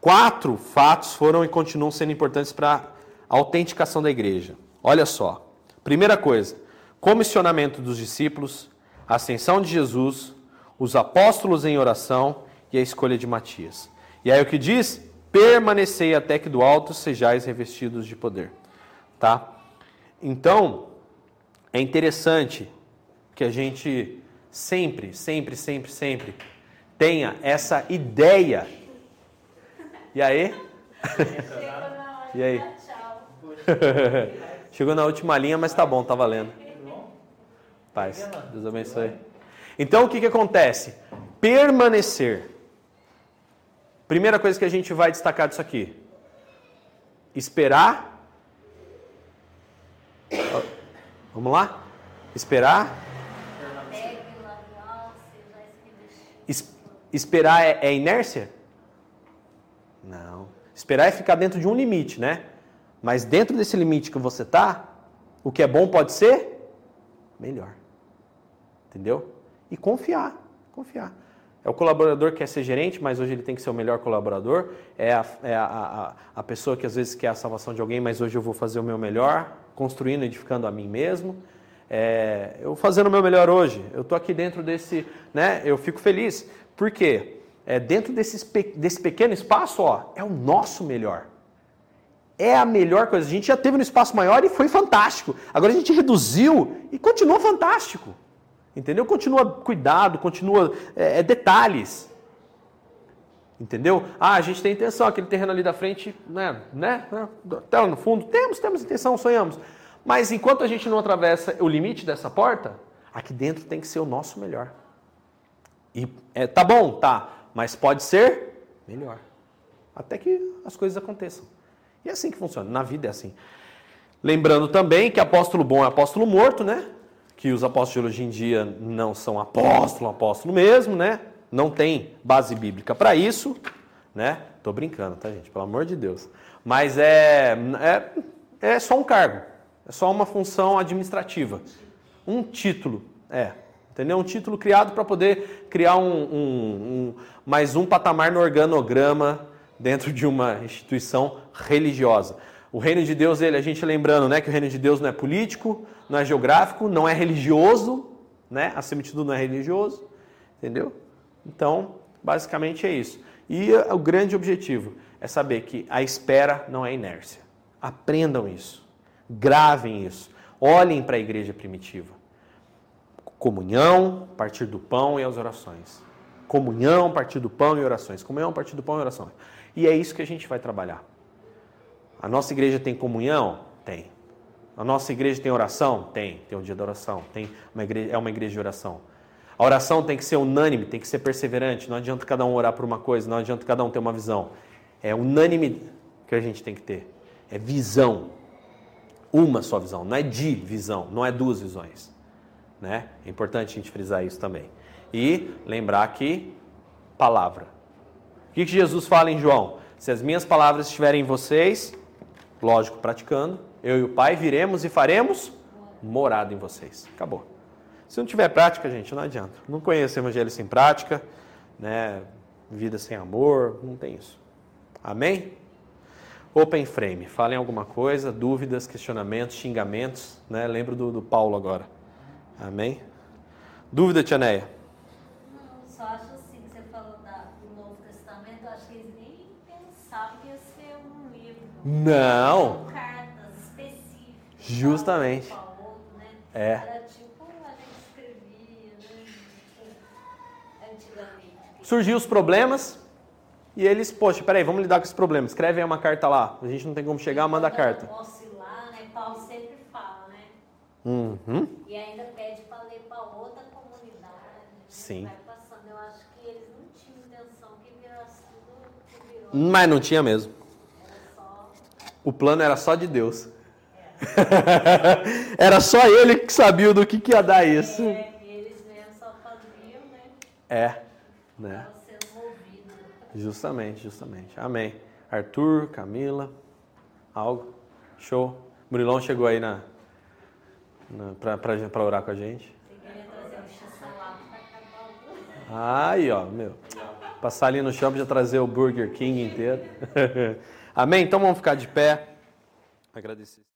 quatro fatos foram e continuam sendo importantes para a autenticação da igreja. Olha só. Primeira coisa, comissionamento dos discípulos, ascensão de Jesus, os apóstolos em oração a escolha de Matias. E aí o que diz? Permanecei até que do alto sejais revestidos de poder. Tá? Então, é interessante que a gente sempre, sempre, sempre, sempre tenha essa ideia. E aí? e aí? Chegou na última linha, mas tá bom, tá valendo. Paz. Deus abençoe. Então o que, que acontece? Permanecer. Primeira coisa que a gente vai destacar disso aqui. Esperar. Vamos lá? Esperar Es, esperar é, é inércia? Não. Esperar é ficar dentro de um limite, né? Mas dentro desse limite que você tá, o que é bom pode ser melhor. Entendeu? E confiar, confiar. É o colaborador que quer ser gerente, mas hoje ele tem que ser o melhor colaborador. É a, é a, a, a pessoa que às vezes quer a salvação de alguém, mas hoje eu vou fazer o meu melhor, construindo, edificando a mim mesmo. É, eu fazendo o meu melhor hoje, eu estou aqui dentro desse, né? Eu fico feliz. Por quê? É, dentro desse, pequeno espaço, ó, é o nosso melhor. É a melhor coisa. A gente já teve no espaço maior e foi fantástico. Agora a gente reduziu e continua fantástico. Entendeu? Continua cuidado, continua é, é detalhes. Entendeu? Ah, a gente tem intenção, aquele terreno ali da frente, né? né? Até lá no fundo, temos, temos intenção, sonhamos. Mas enquanto a gente não atravessa o limite dessa porta, aqui dentro tem que ser o nosso melhor. E é, tá bom, tá, mas pode ser melhor. Até que as coisas aconteçam. E é assim que funciona. Na vida é assim. Lembrando também que apóstolo bom é apóstolo morto, né? Que os apóstolos de hoje em dia não são apóstolo, apóstolo mesmo, né? Não tem base bíblica para isso, né? Tô brincando, tá, gente? Pelo amor de Deus. Mas é, é, é só um cargo. É só uma função administrativa. Um título, é. Entendeu? Um título criado para poder criar um, um, um, mais um patamar no organograma dentro de uma instituição religiosa. O reino de Deus, ele, a gente lembrando né, que o reino de Deus não é político, não é geográfico, não é religioso, né? acima de não é religioso, entendeu? Então, basicamente é isso. E o grande objetivo é saber que a espera não é inércia. Aprendam isso. Gravem isso. Olhem para a igreja primitiva. Comunhão, partir do pão e as orações. Comunhão, partir do pão e orações. Comunhão, partir do pão e orações. E é isso que a gente vai trabalhar. A nossa igreja tem comunhão? Tem. A nossa igreja tem oração? Tem. Tem o dia da oração. Tem uma igreja, é uma igreja de oração. A oração tem que ser unânime, tem que ser perseverante. Não adianta cada um orar por uma coisa, não adianta cada um ter uma visão. É unânime que a gente tem que ter. É visão uma só visão, não é de visão, não é duas visões. Né? É importante a gente frisar isso também. E lembrar que palavra. O que Jesus fala em João? Se as minhas palavras estiverem em vocês, lógico, praticando, eu e o Pai viremos e faremos morada em vocês. Acabou. Se não tiver prática, gente, não adianta. Não conheço o evangelho sem prática, né? Vida sem amor, não tem isso. Amém? Open Frame, falem alguma coisa, dúvidas, questionamentos, xingamentos, né? Lembro do, do Paulo agora. Amém? Dúvida, Tia Neia? Não, só acho assim, você falou da, do Novo Testamento, acho que eles nem pensavam que ia ser um livro. Não. Justamente. Né? É. Era tipo, a gente escrevia, né? Antigamente. Surgiu os problemas, e eles, poxa, peraí, vamos lidar com esse problema. Escreve aí uma carta lá. A gente não tem como chegar, manda a carta. Oscilar, né? Paulo sempre fala, né? Uhum. E ainda pede para ler para outra comunidade. Sim. Vai passando. Eu acho que eles não tinham intenção que virasse tudo que virou. Mas não tinha mesmo. Só. O plano era só de Deus. era só ele que sabia do que, que ia dar isso. É, e eles mesmo só faziam, né? É, né? Justamente, justamente. Amém. Arthur, Camila, algo? Show. Murilão chegou aí na, na, pra, pra, pra orar com a gente. Aí, ó, meu. Passar ali no shopping já trazer o Burger King inteiro. Amém? Então vamos ficar de pé. Agradecer.